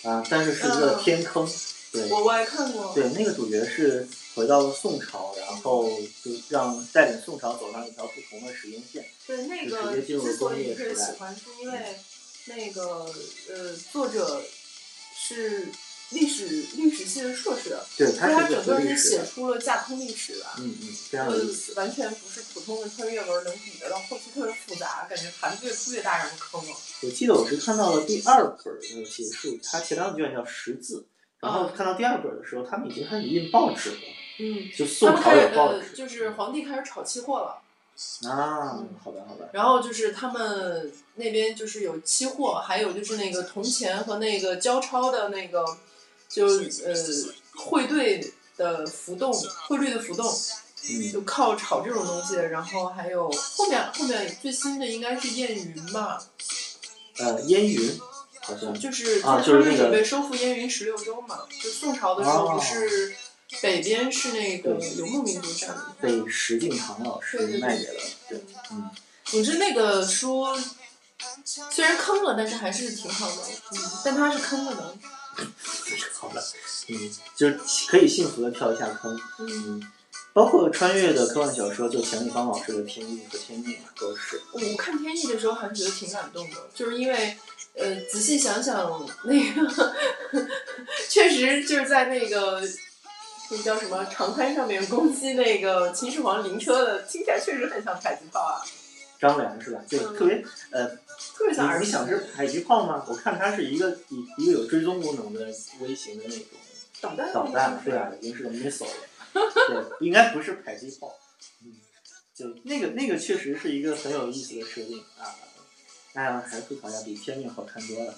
啊，但是是一个嗯天坑。对，我我还看过。对，那个主角是回到了宋朝，然后就让带领宋朝走上一条不同的时间线。对，那个直接进入之所工以特别业时代。喜欢，是因为那个呃，作者是历史历史系的硕士，对他他整个是写出了架空历史吧。嗯嗯，非常有意思。完全不是普通的穿越文能比的，到后期特别复杂，感觉盘子越出越大，让人坑了。我记得我是看到了第二本的结束，它前两卷叫识字，然后看到第二本的时候，他们已经开始印报纸了。嗯，就宋朝他们开始呃，有报纸就是皇帝开始炒期货了。啊，好的好的。然后就是他们那边就是有期货，还有就是那个铜钱和那个交钞的那个，就呃汇兑的浮动，汇率的浮动，嗯就靠炒这种东西。然后还有后面后面最新的应该是燕云吧，呃，燕云好像就是他们准备收复燕云十六州嘛。就宋朝的时候哦不是北边是那个游牧民族占的。被石敬瑭老师卖给了，对，嗯，总之那个书虽然坑了，但是还是挺好的。嗯，但它是坑了的。好的，嗯，就是可以幸福的跳一下坑，嗯，包括穿越的科幻小说，就钱立芳老师的《天意》和《天命》都是，我看《天意》的时候还是觉得挺感动的，就是因为呃仔细想想，那个 确实就是在那个那叫什么长滩上面攻击那个秦始皇灵车的，听起来确实很像迫击炮啊。张良是吧？对，嗯特别呃，特别像儿时你你想是迫击炮吗？我看它是一个一一个有追踪功能的微型的那种导弹导弹，对啊，已经是个 missile 了，对，应该不是迫击炮，嗯，就，那个那个确实是一个很有意思的设定啊，哎呀，还是吐槽一下，比天命好看多了，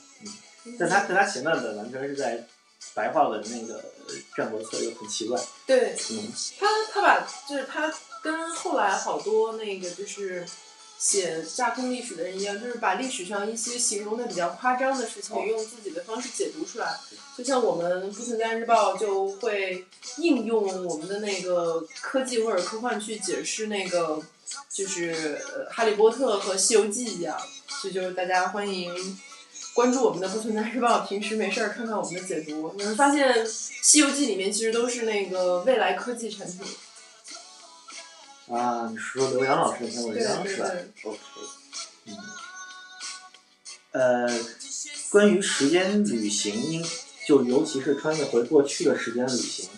嗯，但它但它前半本完全是在白话文那个呃战国策略很奇怪，对，嗯，他他把就是他跟后来好多那个就是写架空历史的人一样，就是把历史上一些形容的比较夸张的事情，哦用自己的方式解读出来。就像我们不存在日报就会应用我们的那个科技或者科幻去解释那个就是呃哈利波特和西游记一样，所以就是大家欢迎。关注我们的不存在日报，平时没事儿看看我们的解读，你会发现《西游记》里面其实都是那个未来科技产品。啊，你是说刘洋老师那篇文章是吧？OK，嗯，呃，关于时间旅行，应就尤其是穿越回过去的时间旅行，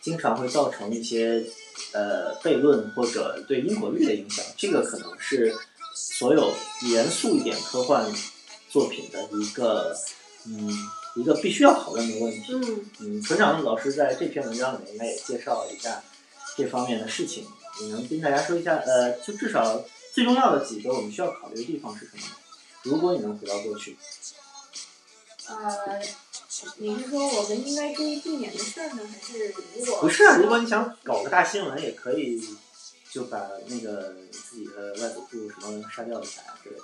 经常会造成一些呃悖论或者对因果律的影响。这个可能是所有严肃一点科幻作品的一个嗯一个必须要讨论的问题。嗯嗯，船长老师在这篇文章里面应该也介绍了一下这方面的事情。你能跟大家说一下？呃，就至少最重要的几个我们需要考虑的地方是什么呢？如果你能回到过去，呃，你是说我们应该注意避免的事儿呢，还是如果不是啊，如果你想搞个大新闻，也可以就把那个自己的外祖父什么杀掉一下之类的。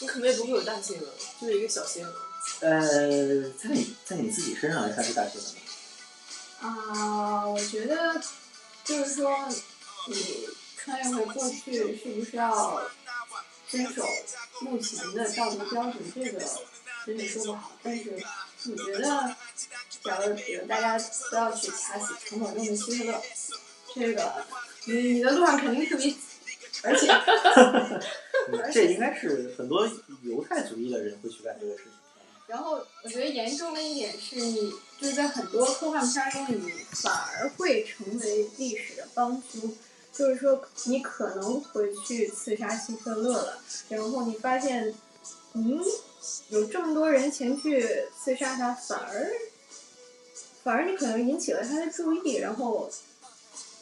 你可能也不会有大新闻，就是一个小新闻。呃，在你在你自己身上来看是大新闻吗？啊、我觉得就是说，你穿越回过去是不是要遵守目前的道德标准？这个真的说不好。但是我觉得，假如比如大家都要去掐死陈某中的希特勒，这个你你的路上肯定特别，而且 嗯这应该是很多犹太主义的人会去干这个事情。然后我觉得严重的一点是你就是在很多科幻片中，你反而会成为历史的帮凶。就是说，你可能回去刺杀希特勒了，然后你发现，嗯，有这么多人前去刺杀他，反而，反而你可能引起了他的注意，然后，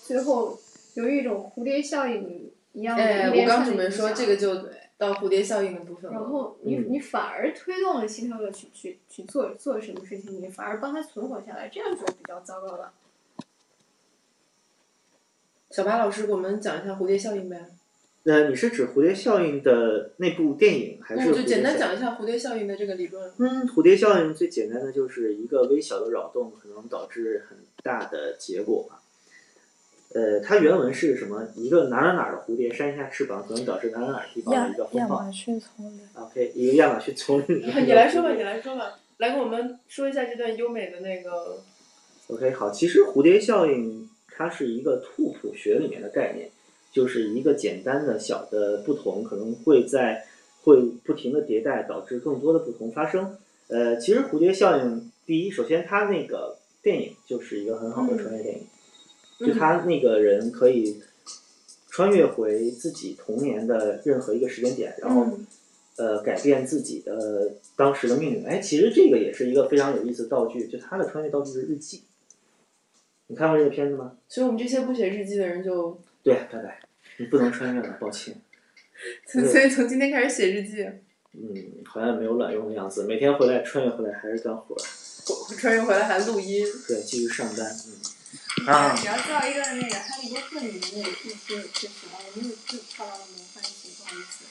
最后有一种蝴蝶效应一样的哎，我刚准备说这个就到蝴蝶效应的部分了。然后你嗯你反而推动了希特勒去去去做做什么事情，你反而帮他存活下来，这样就比较糟糕了。小白老师给我们讲一下蝴蝶效应呗。呃，你是指蝴蝶效应的那部电影，还是嗯，就简单讲一下蝴蝶效应的这个理论。嗯，蝴蝶效应最简单的就是一个微小的扰动可能导致很大的结果嘛。呃，它原文是什么？一个哪儿哪儿哪的蝴蝶扇一下翅膀，可能导致哪儿哪儿哪儿地方的一个风暴亚马。逊丛林。OK，一个亚马逊丛林。你来说吧，你来说吧，来给我们说一下这段优美的那个。OK，好，其实蝴蝶效应它是一个兔谱学里面的概念，就是一个简单的小的不同，可能会在会不停的迭代，导致更多的不同发生。呃，其实蝴蝶效应，第一，首先它那个电影就是一个很好的穿越电影，就他那个人可以穿越回自己童年的任何一个时间点，然后、嗯呃改变自己的当时的命运。哎，其实这个也是一个非常有意思的道具，就他的穿越道具是日记。你看过这个片子吗？所以我们这些不写日记的人就，对，拜拜，你不能穿越了，抱歉。所以从今天开始写日记，嗯，好像没有卵用的样子，每天回来穿越回来还是干活儿，穿越回来还录音。对，继续上班。嗯，啊，你要造一个那个《哈利波特》里面那个日记就行了，我没有又跳到了魔幻系，不好意思。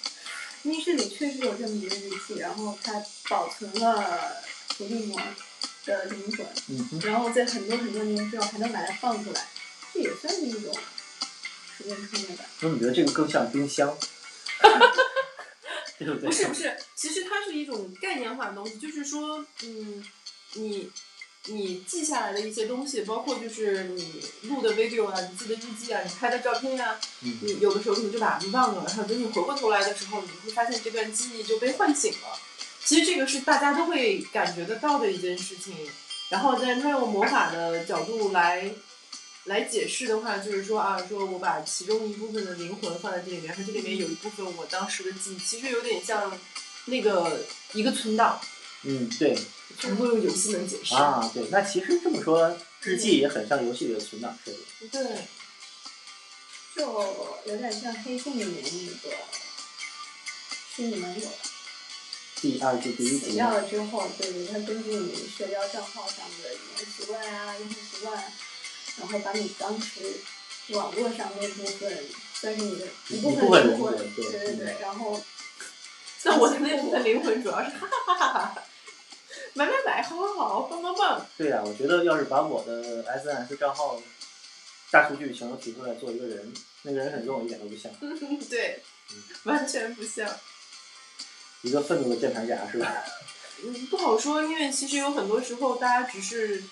密室里确实有这么一个日记，然后它保存了伏地魔的灵魂，嗯，然后在很多很多年之后还能把它放出来，这也算是一种时间穿越吧。我怎么觉得这个更像冰箱？对不对？不是不是，其实它是一种概念化的东西，就是说，嗯，你你记下来的一些东西，包括就是你录的 video 啊，你记的日记啊，你拍的照片呀、嗯你有的时候可能就把它忘了，然后等你回过头来的时候，你会发现这段记忆就被唤醒了。其实这个是大家都会感觉得到的一件事情。然后，但是他用魔法的角度来来解释的话，就是说啊，说我把其中一部分的灵魂放在这里面，然后这里面有一部分我当时的记忆，其实有点像那个一个存档，嗯，对。全部用游戏能解释。啊，对，那其实这么说，日记也很像游戏里的存档设计。对，就有点像黑镜里面那个虚拟盟友，第二季第一集死掉了之后，对对，它根据你社交账号上的语言习惯啊、用户习惯，然后把你当时网络上那部分算是你的一部分灵魂，对对对。对，然后像我的那部分灵魂主要是哈哈哈哈哈，买买买，好好好，棒棒棒。对呀、我觉得要是把我的 SNS 账号大数据全都提出来做一个人，那个人很跟我一点都不像，对，完全不像。一个愤怒的键盘侠是吧？嗯，不好说，因为其实有很多时候大家只是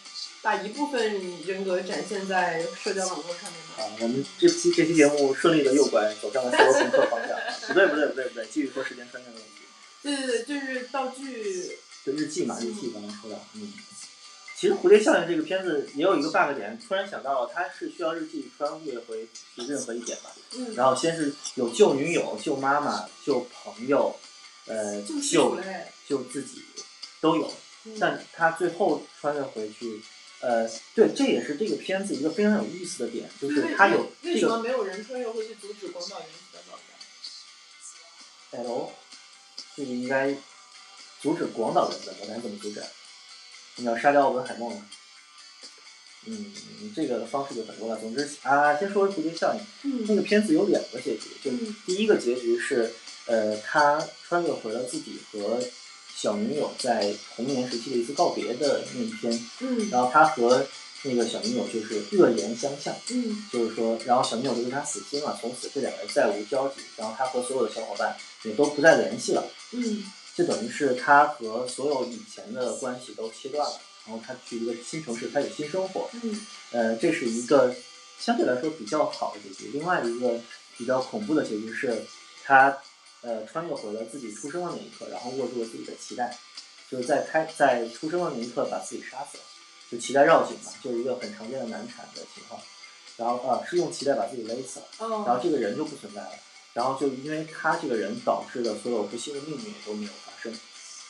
把一部分人格展现在社交网络上面嘛。啊，我们这期这期节目顺利的右拐走向了赛博朋克方向。不对不对不对不对，继续说时间穿越的问题。对对对，就是道具。就日记嘛，日记刚刚说到，嗯。其实《蝴蝶效应》这个片子也有一个 bug 点，突然想到了，它是需要日记穿越回去任何一点吧。嗯。然后先是有救女友、救妈妈、救朋友，呃，救室救友嘞救自己都有嗯，但他最后穿越回去，呃，对，这也是这个片子一个非常有意思的点，就是他有这个为为什么没有人穿越回去阻止广岛原子弹爆炸？L，这个应该阻止广岛原子弹怎么阻止啊？你要杀掉奥本海默吗？嗯，这个方式就很多了。总之啊，先说蝴蝶效应。嗯那个片子有两个结局，就第一个结局是，呃，他穿越回了自己和小女友在童年时期的一次告别的那一天。嗯然后他和那个小女友就是恶言相向，嗯就是说，然后小女友就对他死心了，从此这两个人再无交集，然后他和所有的小伙伴也都不再联系了。嗯就等于是他和所有以前的关系都切断了，然后他去一个新城市开始新生活。嗯呃，这是一个相对来说比较好的结局。另外一个比较恐怖的结局是，他呃穿越回了自己出生的那一刻，然后握住了自己的脐带，就是在开在出生的那一刻把自己杀死了，就脐带绕颈嘛，就是一个很常见的难产的情况。然后啊、是用脐带把自己勒死了，哦然后这个人就不存在了。然后就因为他这个人导致的所有不幸的命运也都没有发生。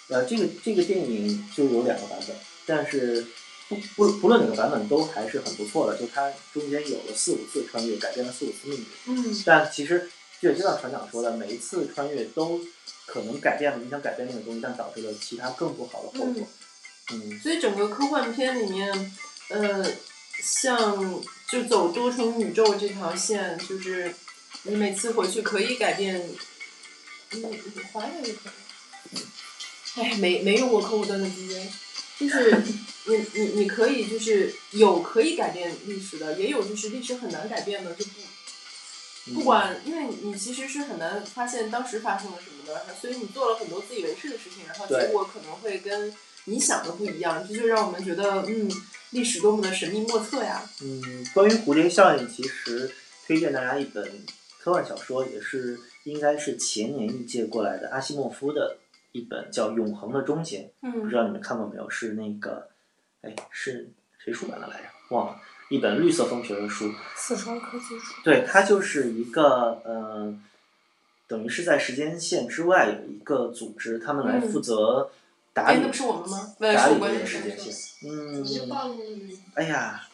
呃，这个这个电影就有两个版本，但是不不不论哪个版本都还是很不错的，就它中间有了四五次穿越，改变了四五次命运。嗯但其实就也就像船长说的，每一次穿越都可能改变了你想改变那个东西，但导致了其他更不好的后果。嗯所以整个科幻片里面，呃，像就走多重宇宙这条线，就是你每次回去可以改变，嗯，还原就可以。哎，没没用过客户端的 DJ，就是 你你你可以就是有可以改变历史的，也有就是历史很难改变的，就不不管，因为你其实是很难发现当时发生了什么的，所以你做了很多自以为是的事情，然后结果可能会跟你想的不一样，这就让我们觉得，嗯，历史多么的神秘莫测呀。嗯，关于蝴蝶效应，其实推荐大家一本科幻小说，也是应该是前年译介过来的阿西莫夫的一本叫《永恒的终结》。嗯不知道你们看过没有？是那个，哎，是谁出版的来着？忘了，一本绿色风学的书。四川科技书。对，它就是一个呃，等于是在时间线之外有一个组织，他们来负责打哎，理、那不是我们吗？打理这个时间线。嗯，哎呀，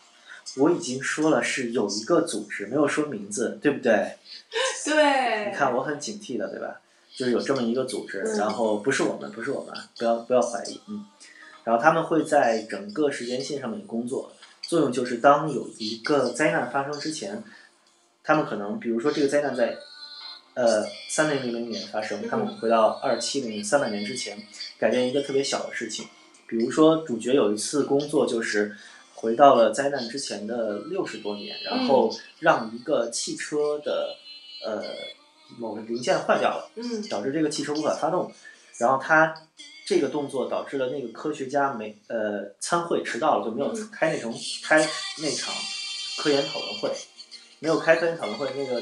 我已经说了是有一个组织，没有说名字，对不对？对。你看我很警惕的，对吧？就是有这么一个组织，嗯然后不是我们，不是我们，不要不要怀疑，嗯。然后他们会在整个时间线上面工作，作用就是当有一个灾难发生之前，他们可能比如说这个灾难在呃三零零零年发生，他们回到二七零三百年之前，改变一个特别小的事情，比如说主角有一次工作就是回到了灾难之前的六十多年，然后让一个汽车的呃某个零件坏掉了，嗯。导致这个汽车无法发动，然后他这个动作导致了那个科学家没呃参会迟到了，就没有嗯开那场开那场科研讨论会，没有开科研讨论会，那个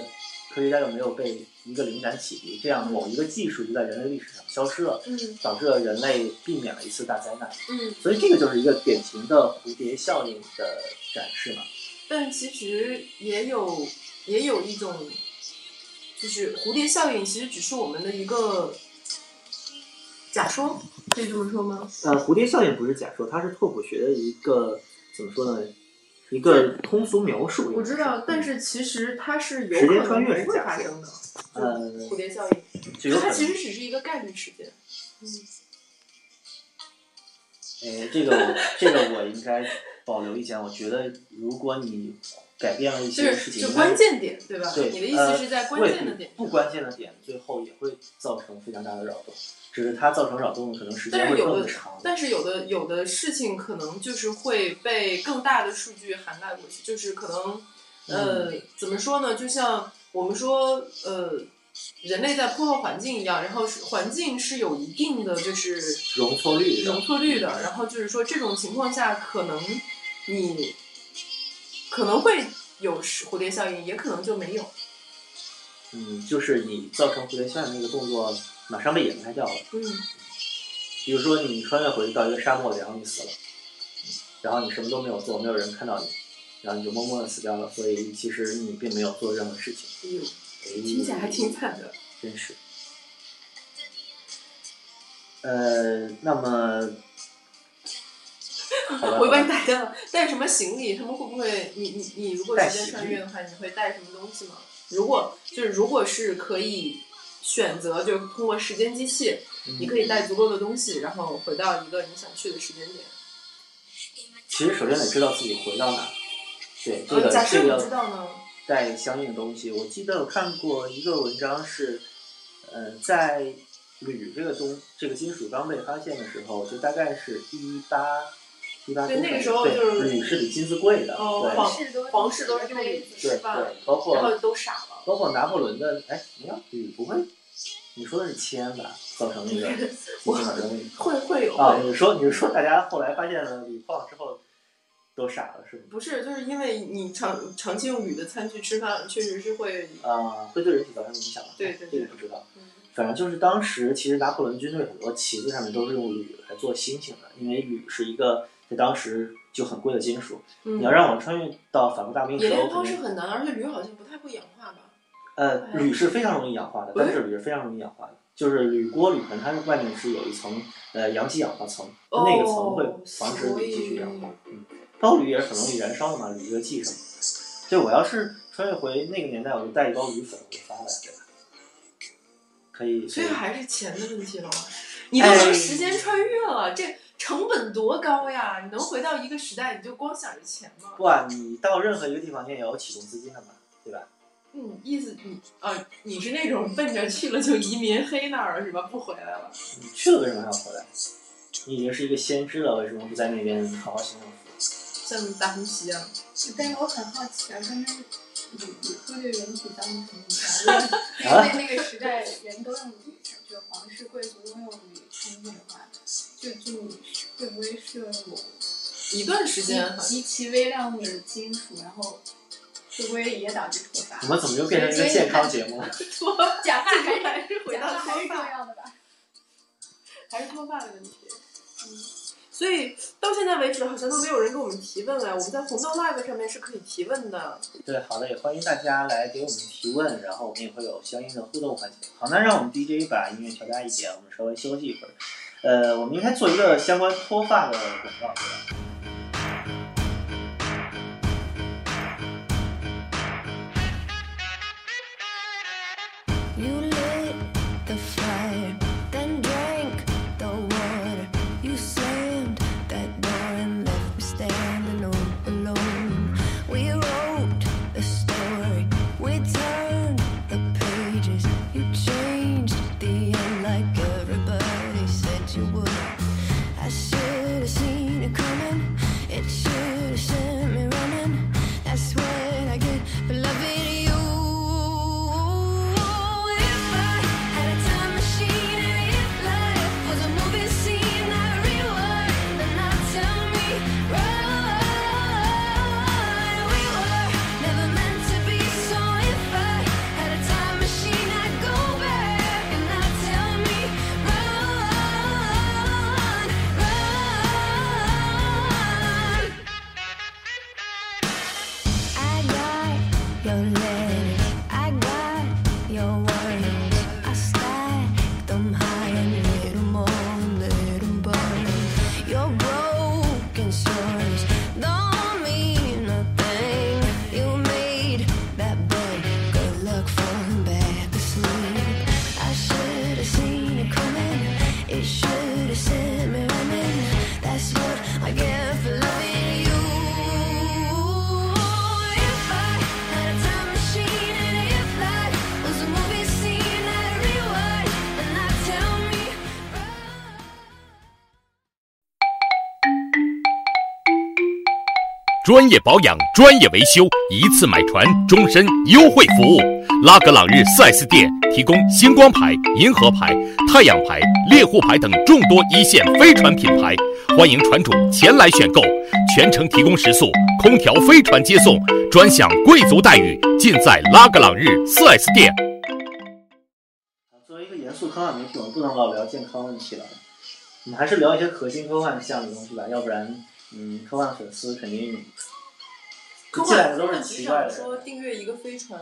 科学家就没有被一个灵感启迪，这样某一个技术就在人类历史上消失了，嗯导致了人类避免了一次大灾难。嗯，所以这个就是一个典型的蝴蝶效应的展示嘛。但其实也有也有一种，就是蝴蝶效应，其实只是我们的一个假说，可以这么说吗？呃，蝴蝶效应不是假说，它是拓扑学的一个怎么说呢？一个通俗描述。我知道，但是其实它是有时间可能不会穿越是假说发生的，呃，蝴蝶效应，它其实只是一个概率事件。嗯，哎，这个我这个我应该保留意见。我觉得如果你改变了一些事情，就关键点对吧对，你的意思呃是在关键的点不关键的点，最后也会造成非常大的扰动。只是它造成扰动的可能时间会但是有的更长。，但是有的有的事情可能就是会被更大的数据涵盖过去，就是可能，呃，嗯怎么说呢？就像我们说，呃，人类在破坏环境一样，然后是环境是有一定的就是容错率容错率的，然后就是说这种情况下，可能你可能会有蝴蝶效应，也可能就没有。嗯，就是你造成蝴蝶效应那个动作马上被掩盖掉了。嗯比如说你穿越回去到一个沙漠里，然后你死了，嗯然后你什么都没有做，没有人看到你，然后你就默默的死掉了。所以其实你并没有做任何事情。哎呦，哎听起来还挺惨的。真是。呃，那么，我一般带的带什么行李？他们会不会？你你你如果时间穿越的话，你会带什么东西吗？如果就是如果是可以选择，就是通过时间机器，嗯你可以带足够的东西，然后回到一个你想去的时间点。其实首先得知道自己回到哪，对这呃，个假设你这个知道呢？带相应的东西。我记得我看过一个文章是，呃，在铝这个东这个金属刚被发现的时候，就大概是一八一八对那个时候就是铝是比金子贵的，哦，对皇皇室都是用杯铝子对吃饭对，，包括然后都傻了。包括拿破仑的，哎，你要铝不会？你说的是铅吧？造成那个金字马的那个会会有啊？你说你是说大家后来发现了铝矿之后都傻了是吗？不是，就是因为你长长期用铝的餐具吃饭，确实是会啊，会对人体造成影响吗？对对这个不知道。反正就是当时其实拿破仑军队很多旗子上面都是用铝来做星星的，因为铝是一个在当时就很贵的金属。嗯你要让我穿越到法国大兵的时候，冶炼方式很难，而且铝好像不太会氧化吧？呃，铝是非常容易氧化的，单质铝是非常容易氧化的。就是铝锅、铝盆，它外面是有一层呃阳极氧化层，哦那个层会防止铝继续氧化。嗯，包铝也是很容易燃烧的嘛，铝这个寄上。对，我要是穿越回那个年代，我就带一包铝粉，我就发来，对吧？可以。所以还是钱的问题了。你都哎能时间穿越了，这成本多高呀！你能回到一个时代，你就光想着钱吗？不啊，你到任何一个地方，你也要有启动资金的嘛，对吧？嗯，意思你啊，你是那种奔着去了就移民黑那儿了是吧？不回来了。你去了为什么还要回来？你已经是一个先知了，为什么不在那边好好享受？像大红旗啊。但是我很好奇啊，他们铝铝会对人体当成什么？因为那那个时代人都用铝，就皇室贵族都用铝生命的话，就就会不会摄入一段时间极极其微量的金属，然后会不会也导致脱发？我们怎么又变成一个健康节目了？脱假发还是回到脱发还是重脱发，要的吧？还是脱发的问题。嗯，所以到现在为止，好像都没有人给我们提问哎。我们在红豆 Live 上面是可以提问的。对，好的，也欢迎大家来给我们提问，然后我们也会有相应的互动环节。好，那让我们 DJ 把音乐调大一点，我们稍微休息一会儿。呃，我们应该做一个相关脱发的广告，对吧？专业保养、专业维修，一次买船，终身优惠服务。拉格朗日 4S 店提供星光牌、银河牌、太阳牌、猎户牌等众多一线飞船品牌，欢迎船主前来选购，全程提供食宿、空调、飞船接送，专享贵族待遇，尽在拉格朗日 4S 店。作为一个严肃科幻媒体，我们不能老聊健康问题了，我们还是聊一些核心科幻项的东西吧，要不然，嗯，科幻粉丝肯定科进来的都是幻科幻局奇怪的长说。订阅一个飞船，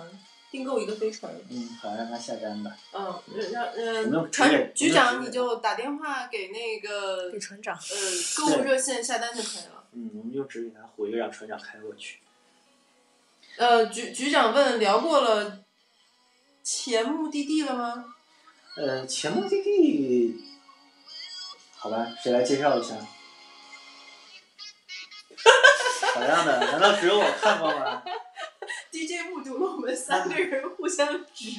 订购一个飞船。嗯，好，让他下单吧。嗯，让我们有呃，职业船局长你就打电话给那个给船长，呃，购物热线下单就可以了。嗯，我们就只给他回个让船长开过去。呃，局局长问聊过了前目的地了吗？呃，前目的地，好吧，谁来介绍一下？好样的，难道只有我看过吗？DJ 目睹了我们三个人互相指。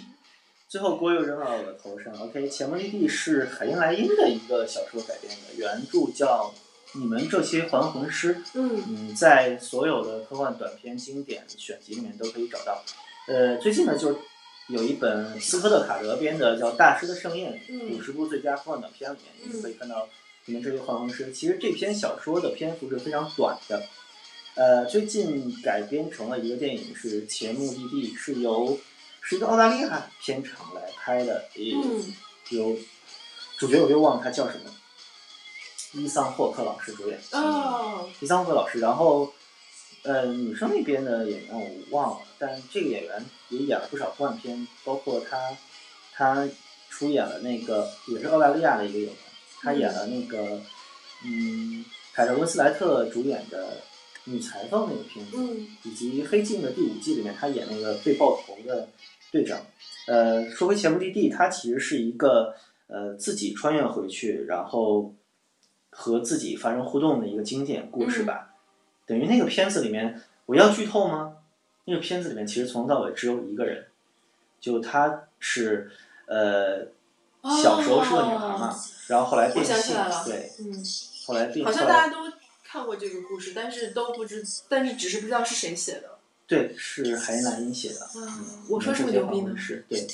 最后锅又扔到了我的头上。OK，前目的地是海因莱因的一个小说改编的，原著叫《你们这些还魂师》。嗯嗯，在所有的科幻短篇经典选集里面都可以找到。呃，最近呢，就是有一本斯科特卡德编的叫《大师的盛宴》，嗯五十部最佳科幻短片里面，你可以看到你们这些还魂师。其实这篇小说的篇幅是非常短的。呃，最近改编成了一个电影，是《前目的地》，是由是一个澳大利亚片场来拍的，也嗯有主角我又忘了他叫什么，伊桑霍克老师主演。哦，伊桑霍克老师，然后呃，女生那边的演员我忘了，但这个演员也演了不少科幻片，包括他他出演了那个也是澳大利亚的一个演员，他演了那个嗯凯特温斯莱特主演的女裁缝那个片子，嗯以及《黑镜》的第五季里面他演那个被爆头的队长。呃，说回前目的地，它其实是一个呃自己穿越回去，然后和自己发生互动的一个经典故事吧。等于那个片子里面，我要剧透吗？那个片子里面其实从头到尾只有一个人，就她是呃小时候是个女孩嘛，然后后来变性对，嗯，后来变，好像大家都看过这个故事，但是都不知，但是只是不知道是谁写的。对，是海因莱因写的。啊，我说这么牛逼呢？是对，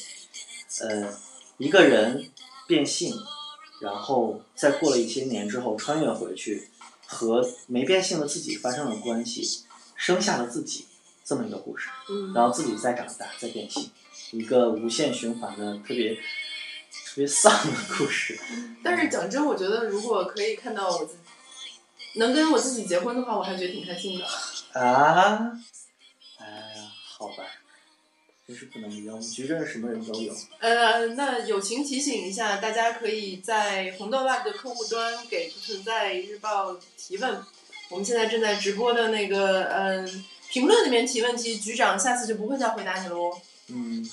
呃，一个人变性，然后在过了一些年之后穿越回去，和没变性的自己发生了关系，生下了自己这么一个故事。嗯然后自己再长大，再变性，一个无限循环的特别特别丧的故事。但是讲真，我觉得如果可以看到我自能跟我自己结婚的话，我还觉得挺开心的。啊，哎呀，好吧，真是不能一样。我们局镇什么人都有。呃，那友情提醒一下，大家可以在红豆 Lab 的客户端给不存在日报提问。我们现在正在直播的那个嗯、评论里面提问题，局长下次就不会再回答你了哦。嗯，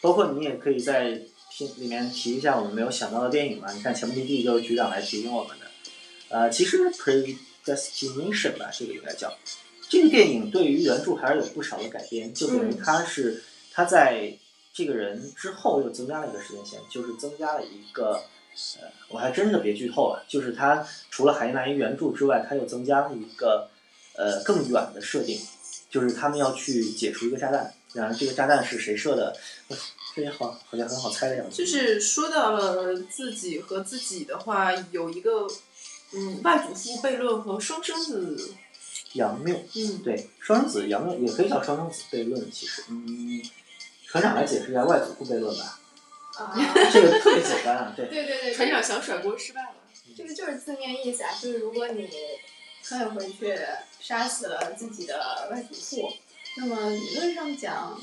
包括你也可以在评里面提一下我们没有想到的电影嘛。你看《前目的地》就是局长来提醒我们的。呃，其实 Predestination 吧，这个应该叫这个电影对于原著还是有不少的改编，就等于它是它在这个人之后又增加了一个时间线，就是增加了一个。呃，我还真的别剧透了，就是它除了海因莱因原著之外，它又增加了一个呃更远的设定，就是他们要去解除一个炸弹，然后这个炸弹是谁设的，这也好好像很好猜的样子。就是说到了自己和自己的话，有一个嗯外祖父悖论和双生子，杨谬，嗯，对，双生子杨谬也可以叫双生子悖论，其实，嗯，船长来解释一下外祖父悖论吧，啊，这个特别简单啊，对，对对对，船长想甩锅失败了。这个就是字面意思啊，就是如果你穿越回去杀死了自己的外祖父，那么理论上讲，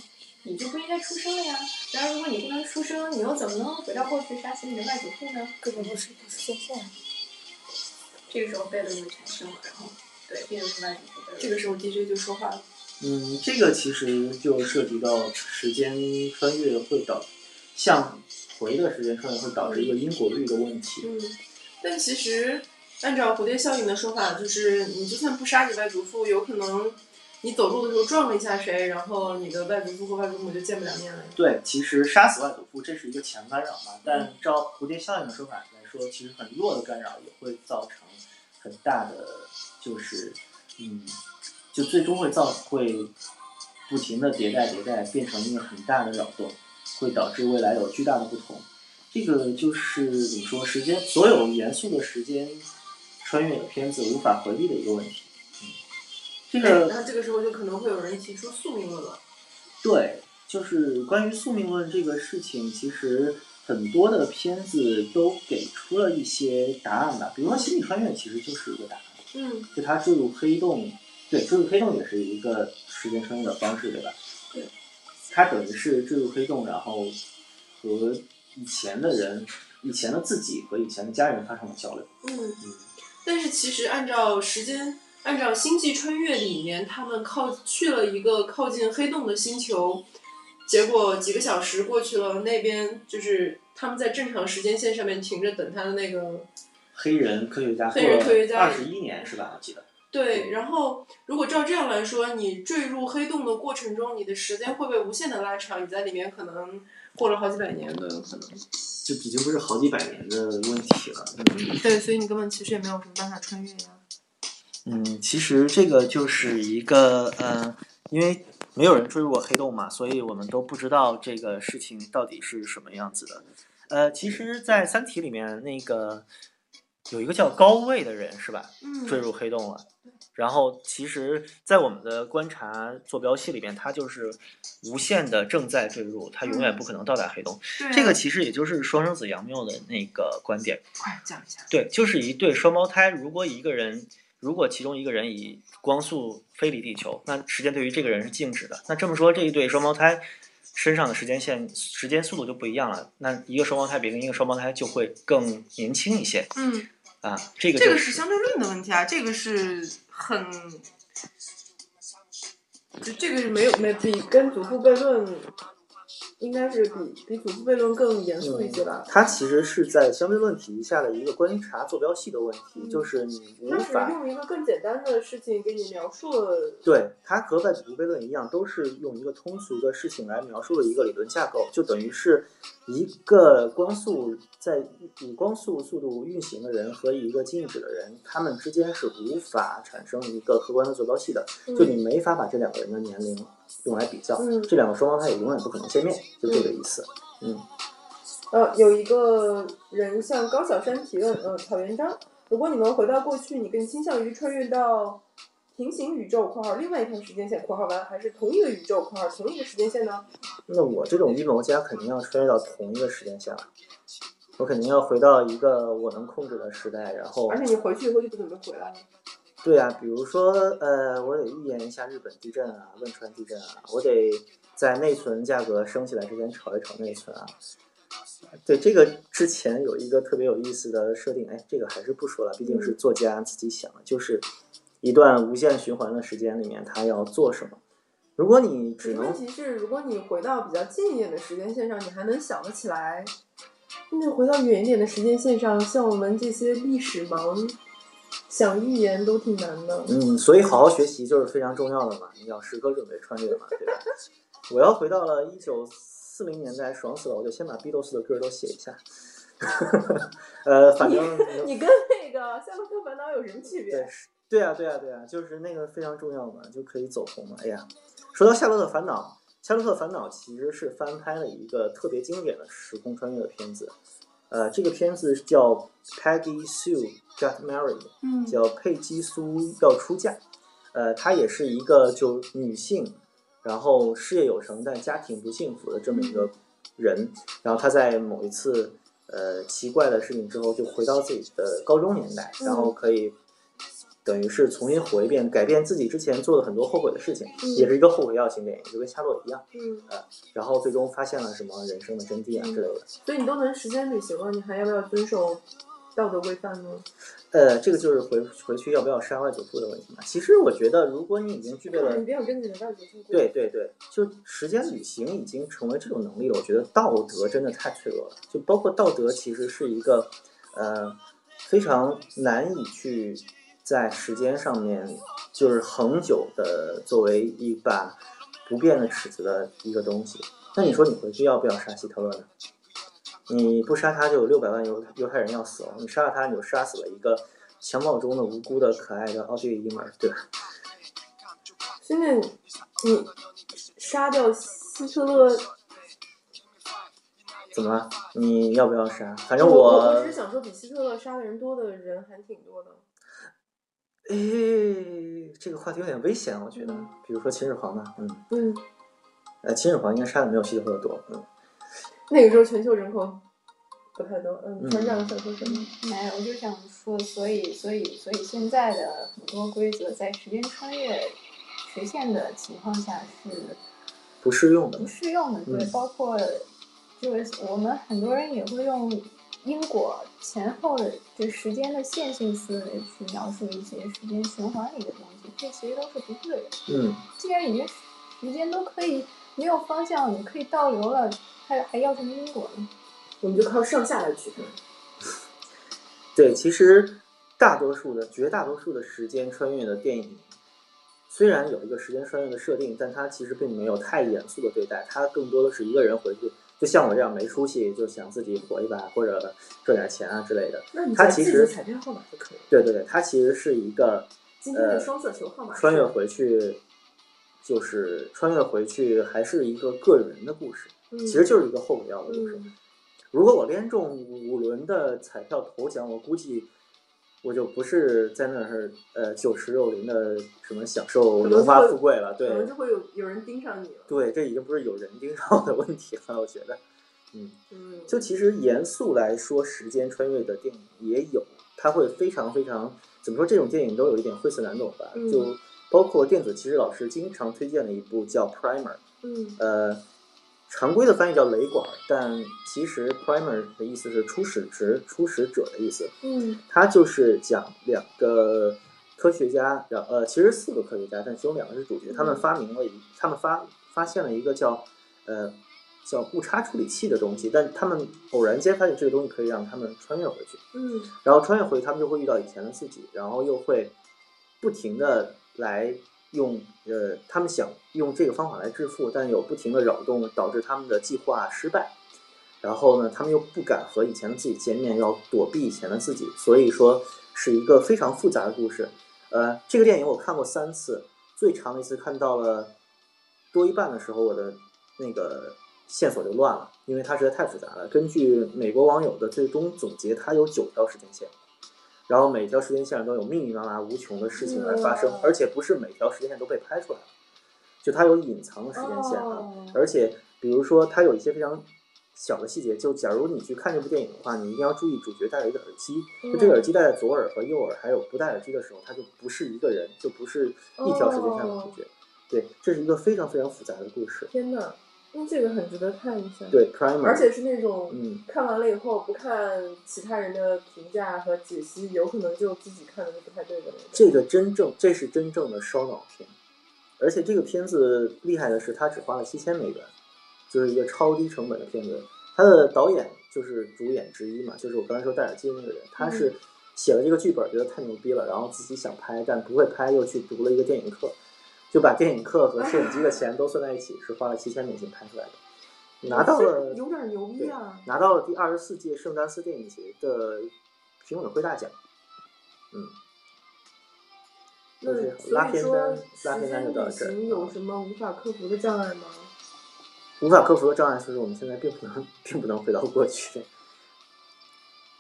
你就不应该出生了呀。然而，如果你不能出生，你又怎么能回到过去杀死你的外祖父呢？根本不是不是现象。这个时候悖论就产生了，然后对，这就是外祖父悖论。这个时候 DJ 就说话了。嗯，这个其实就涉及到时间穿越会导向回的时间穿越会导致一个因果律的问题。嗯，但其实按照蝴蝶效应的说法，就是你就算不杀你外祖父，有可能你走路的时候撞了一下谁，然后你的外祖父和外祖母就见不了面了。对，其实杀死外祖父这是一个前干扰嘛，但照蝴蝶效应的说法来说，其实很弱的干扰也会造成很大的，就是嗯，就最终会造会不停的迭代迭代，变成一个很大的扰动，会导致未来有巨大的不同。这个就是怎么说，时间所有严肃的时间穿越的片子无法回避的一个问题。嗯，这个然后这个时候就可能会有人提出宿命论了。对，就是关于宿命论这个事情，其实很多的片子都给出了一些答案吧。比如说《星际穿越》，其实就是一个答案，嗯，就它坠入黑洞，对，坠入黑洞也是一个时间穿越的方式，对吧？对，它等于是坠入黑洞，然后和以前的人、以前的自己和以前的家人发生了交流。嗯，但是其实按照时间，按照星际穿越里面，他们靠去了一个靠近黑洞的星球，结果几个小时过去了，那边就是他们在正常时间线上面停着等他的那个黑人科学家黑人科学家二十一年是吧？我记得。对，然后如果照这样来说，你坠入黑洞的过程中，你的时间会被无限的拉长，你在里面可能过了好几百年都有可能。就已经不是好几百年的问题了。嗯，对，所以你根本其实也没有什么办法穿越呀。嗯，其实这个就是一个呃，因为没有人坠入过黑洞嘛，所以我们都不知道这个事情到底是什么样子的。呃，其实，在《三体》里面，那个有一个叫高位的人是吧？嗯坠入黑洞了。然后，其实，在我们的观察坐标系里面，它就是无限的正在坠入，它永远不可能到达黑洞。这个其实也就是双生子杨谬的那个观点。快讲一下。对，就是一对双胞胎，如果一个人，如果其中一个人以光速飞离地球，那时间对于这个人是静止的。那这么说，这一对双胞胎身上的时间线、时间速度就不一样了。那一个双胞胎比另一个双胞胎就会更年轻一些嗯，啊。这个、这就是个相对论的问题啊，这个是很，就这个是没有没比跟祖父悖论，应该是比比祖父悖论更严肃一些吧。它其实是在相对论体系下的一个观察坐标系的问题，就是你无法用一个更简单的事情给你描述了，对，它和在祖父悖论一样，都是用一个通俗的事情来描述的一个理论架构，就等于是一个光速在以光速速度运行的人和一个静止的人，他们之间是无法产生一个客观的坐标系的，就你没法把这两个人的年龄用来比较，嗯。这两个双胞胎也永远不可能见面，就这个意思。嗯，呃，有一个人向高晓山提问，呃，草原章，如果你们回到过去，你更倾向于穿越到平行宇宙（括号另外一条时间线）（括号完）还是同一个宇宙（括号同一个时间线）呢？那我这种阴谋家肯定要穿越到同一个时间线了。我肯定要回到一个我能控制的时代，然后而且你回去以后就不准备回来了。对啊，比如说，呃，我得预言一下日本地震啊，汶川地震啊，我得在内存价格升起来之前炒一炒内存啊。对，这个之前有一个特别有意思的设定，哎，这个还是不说了，毕竟是作家自己想的，就是一段无限循环的时间里面，他要做什么。如果你只能问题是，如果你回到比较近一点的时间线上，你还能想得起来。那回到远一点的时间线上，像我们这些历史盲，想预言都挺难的。嗯，所以好好学习就是非常重要的嘛，你要时刻准备穿越嘛，对吧？我要回到了一九四零年代，爽死了，我就先把 Beatles 的歌都写一下。呃，反正你跟那个《夏洛特烦恼》有什么区别？对，对啊，对啊，对啊，就是那个非常重要嘛，就可以走红嘛。哎呀，说到《夏洛特烦恼》，《夏洛特烦恼》其实是翻拍了一个特别经典的时空穿越的片子。呃，这个片子叫 Peggy Sue Got Married，嗯叫佩姬苏要出嫁。呃，她也是一个就女性，然后事业有成但家庭不幸福的这么一个人。然后她在某一次呃奇怪的事情之后，就回到自己的高中年代，然后可以等于是重新活一遍，改变自己之前做的很多后悔的事情，嗯也是一个后悔药型电影，就跟夏洛一样。嗯，呃，然后最终发现了什么人生的真谛啊之类的。所以你都能时间旅行了，你还要不要遵守道德规范呢？呃，这个就是回回去要不要杀外祖父的问题嘛。其实我觉得，如果你已经具备了你不要跟你的外祖父。对对对，就时间旅行已经成为这种能力了。我觉得道德真的太脆弱了，就包括道德其实是一个呃非常难以去在时间上面就是恒久的作为一把不变的尺子的一个东西。那你说你回去要不要杀希特勒呢？你不杀他，就有六百万犹犹太人要死了；你杀了他，你就杀死了一个襁褓中的无辜的可爱的奥地利婴儿，对吧？现在你杀掉希特勒，怎么了？你要不要杀？反正我我我只是想说，比希特勒杀的人多的人还挺多的。诶，这个话题有点危险，我觉得。比如说秦始皇吧，嗯，嗯，呃，秦始皇应该杀的没有希特勒多，嗯。那个时候全球人口不太多。嗯，嗯船长想说什么？没有，我就想说，所以，所以，所以现在的很多规则在时间穿越实现的情况下是不适用的不。适用的。对，嗯包括就是我们很多人也会用因果前后的就时间的线性思维去描述一些时间循环里的东西，这其实都是不对的。嗯既然已经时间都可以没有方向，你可以倒流了，还还要什么因果呢？我们就靠上下来区分。对，其实大多数的、绝大多数的时间穿越的电影，虽然有一个时间穿越的设定，但它其实并没有太严肃的对待，它更多的是一个人回去，就像我这样没出息，就想自己火一把或者赚点钱啊之类的。那你它其实彩票号码就可以了。对对对，它其实是一个今天的呃双色球号码是穿越回去，就是穿越回去，还是一个个人的故事，嗯其实就是一个后悔药的故事。嗯如果我连中五轮的彩票头奖，我估计我就不是在那儿呃酒池肉林的什么享受荣华富贵了，对可能就会有有人盯上你了。对，这已经不是有人盯上我的问题了，我觉得，嗯，嗯，就其实严肃来说，时间穿越的电影也有，它会非常非常怎么说？这种电影都有一点晦涩难懂吧？嗯就包括电子骑士老师经常推荐的一部叫《Primer》，嗯呃，常规的翻译叫雷管，但其实 Primer 的意思是初始值、初始者的意思。嗯。它就是讲两个科学家，两呃，其实四个科学家，但其中两个是主角，他们嗯。发明了一，他们发发现了一个叫呃叫误差处理器的东西，但他们偶然间发现这个东西可以让他们穿越回去，嗯。然后穿越回去，他们就会遇到以前的自己，然后又会不停的来用呃，他们想用这个方法来致富，但有不停的扰动，导致他们的计划失败。然后呢，他们又不敢和以前的自己见面，要躲避以前的自己，所以说是一个非常复杂的故事。呃，这个电影我看过三次，最长的一次看到了多一半的时候，我的那个线索就乱了，因为它实在太复杂了。根据美国网友的最终总结，它有九条时间线，然后每条时间线上都有密密麻麻无穷的事情来发生，哇而且不是每条时间线都被拍出来了，就它有隐藏的时间线啊。哦而且比如说它有一些非常小的细节，就假如你去看这部电影的话，你一定要注意主角戴了一个耳机，就这个耳机戴在左耳和右耳，还有不戴耳机的时候，它就不是一个人，就不是一条时间线的主角。对，这是一个非常非常复杂的故事。天哪，那这个很值得看一下。对，Primer，而且是那种嗯看完了以后不看其他人的评价和解析，有可能就自己看的是不太对的那种。这个真正这是真正的烧脑片，而且这个片子厉害的是，它只花了七千美元，就是一个超低成本的片子。它的导演就是主演之一嘛，就是我刚才说戴耳机的那个人，他是写了这个剧本，觉得太牛逼了，然后自己想拍，但不会拍，又去读了一个电影课，就把电影课和摄影机的钱都算在一起，是花了七千美金拍出来的，拿到了有点牛逼啊！拿到了第二十四届圣丹斯电影节的评委会大奖。嗯，那拉片单，拉时片单就到这儿。行有什么无法克服的障碍吗？无法克服的障碍，就是我们现在并不能，并不能回到过去。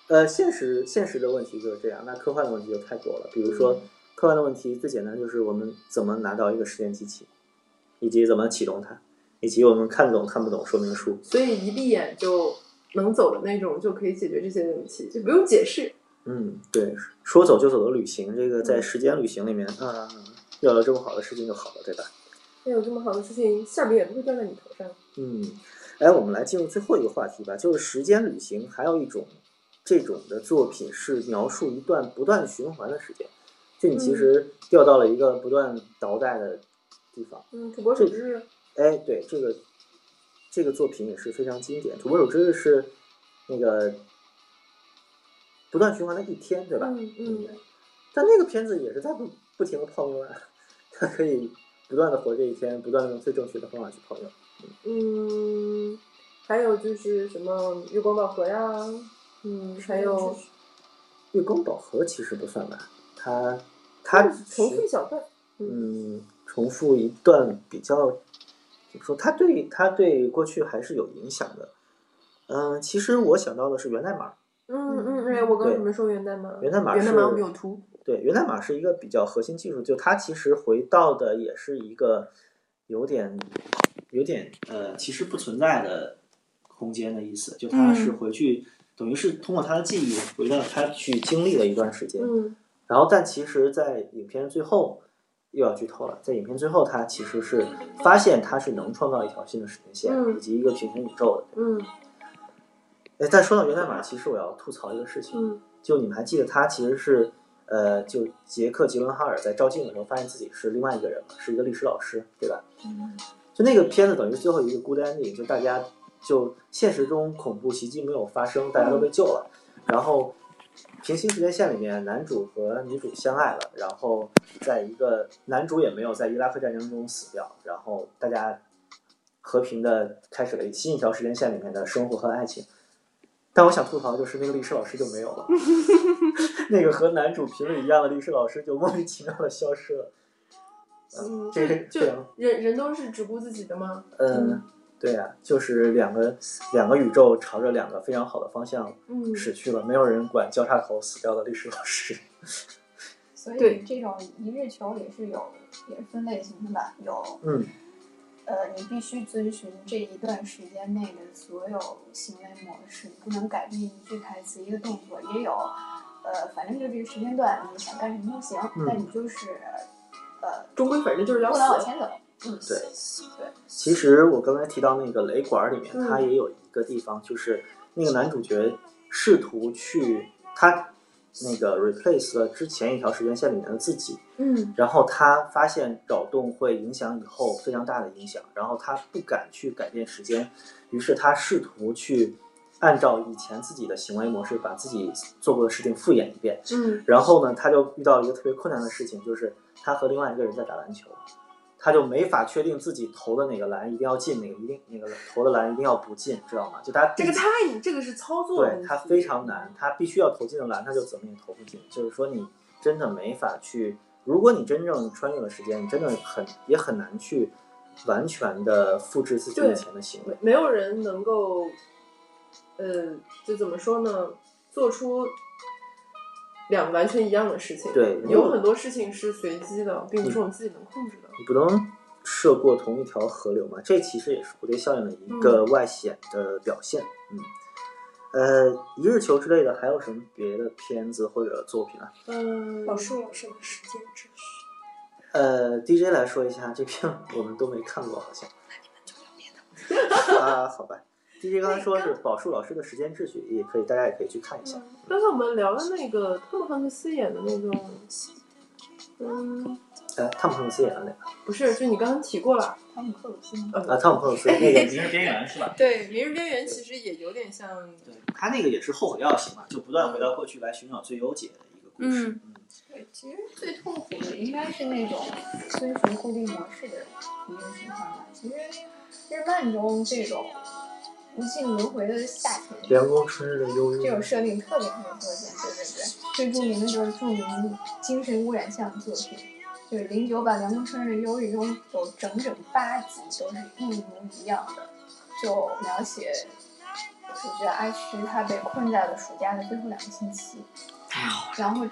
呃，现实现实的问题就是这样，那科幻的问题就太多了。比如说，嗯科幻的问题最简单就是我们怎么拿到一个时间机器，以及怎么启动它，以及我们看懂看不懂说明书。所以一闭眼就能走的那种，就可以解决这些问题，就不用解释。嗯，对，说走就走的旅行，这个在时间旅行里面啊，要有这么好的事情就好了，对吧？那有这么好的事情，馅儿饼也不会掉在你头上。嗯，哎，我们来进入最后一个话题吧，就是时间旅行，还有一种这种的作品是描述一段不断循环的时间，就你其实掉到了一个不断倒带的地方。嗯，土拨鼠之日，哎，对，这个这个作品也是非常经典。土拨鼠之日是那个不断循环的一天，对吧？嗯嗯，但那个片子也是在不不停的泡妞啊，它可以不断的活这一天，不断的用最正确的方法去泡妞。嗯，还有就是什么月光宝盒呀，嗯，还有月光宝盒其实不算吧，它它重复一小段，嗯，重复一段比较怎么说？他对他对过去还是有影响的。嗯，其实我想到的是源代码。嗯嗯，哎，我跟对你们说源代码，源代码源代码是我们有图，对，源代码是一个比较核心技术，就它其实回到的也是一个有点有点呃，其实不存在的空间的意思，就它是嗯回去、等于是通过他的记忆回到他去经历了一段时间，嗯然后但其实，在影片最后又要剧透了，在影片最后，他其实是发现他是能创造一条新的时间线、嗯以及一个平行宇宙的。嗯哎，但说到源代码，其实我要吐槽一个事情，嗯就你们还记得他其实是呃，就杰克吉伦哈尔在照镜的时候发现自己是另外一个人嘛，是一个历史老师，对吧？嗯就那个片子等于最后一个 good ending，就大家就现实中恐怖袭击没有发生，大家都被救了，然后平行时间线里面男主和女主相爱了，然后在一个男主也没有在伊拉克战争中死掉，然后大家和平的开始了新一条时间线里面的生活和爱情。但我想吐槽的就是那个历史老师就没有了，那个和男主频率一样的历史老师就莫名其妙的消失了。嗯，这个就这人人都是只顾自己的吗？嗯，对呀、就是两个两个宇宙朝着两个非常好的方向嗯驶去了，没有人管交叉口死掉的历史老师。所以这种一日球也是有，也是分类型的吧？有，嗯，呃，你必须遵循这一段时间内的所有行为模式，你不能改变一句台词、一个动作。也有，呃，反正就这个时间段，你想干什么都行，嗯但你就是，呃，终归反正就是要不能往死。前走。嗯，对对，其实我刚才提到那个雷管里面，嗯。它也有一个地方，就是那个男主角试图去他那个 replace 了之前一条时间线里面的自己，嗯。然后他发现扰动会影响以后非常大的影响，然后他不敢去改变时间，于是他试图去按照以前自己的行为模式，把自己做过的事情复演一遍。嗯。然后呢，他就遇到一个特别困难的事情，就是他和另外一个人在打篮球，他就没法确定自己投的哪个篮一定要进，哪个一定那个投的篮一定要不进，知道吗？就他这个太这个是操作对他非常难，他必须要投进的篮，他就怎么也投不进。就是说，你真的没法去，如果你真正穿越了时间，你真的很也很难去完全的复制自己对以前的行为。没有人能够，呃，就怎么说呢，做出两个完全一样的事情。对有很多事情是随机的，并不是我们自己能控制的。你不能涉过同一条河流嘛？这其实也是蝴蝶效应的一个外显的表现。嗯，呃，一日球之类的，还有什么别的片子或者作品啊？嗯，老师老师的时间秩序。呃，DJ 来说一下，这片我们都没看过，好像。那你们就聊别的 啊，好吧。DJ 刚才说是宝树老师的时间秩序，也可以，大家也可以去看一下。刚才我们聊的那个汤姆汉克斯演的那个，嗯，呃，汤姆汉克斯演的那个不是，就你刚刚提过了，汤姆克鲁斯吗？啊，汤姆汉克斯那个 《明日边缘》是吧？对，《明日边缘》其实也有点像，对他那个也是后悔药型嘛，就不断回到过去来寻找最优解的一个故事。嗯对，其实最痛苦的应该是那种遵循固定模式的一个循环吧。其实日漫中这种无尽轮回的夏天，凉宫春日的忧郁这种设定特别特别多见。对对对，最著名的就是著名精神污染项作品，就是零九版《凉宫春日的忧郁》中有整整八集都是一模一样的，就描写主角阿虚他被困在了暑假的最后两个星期，然后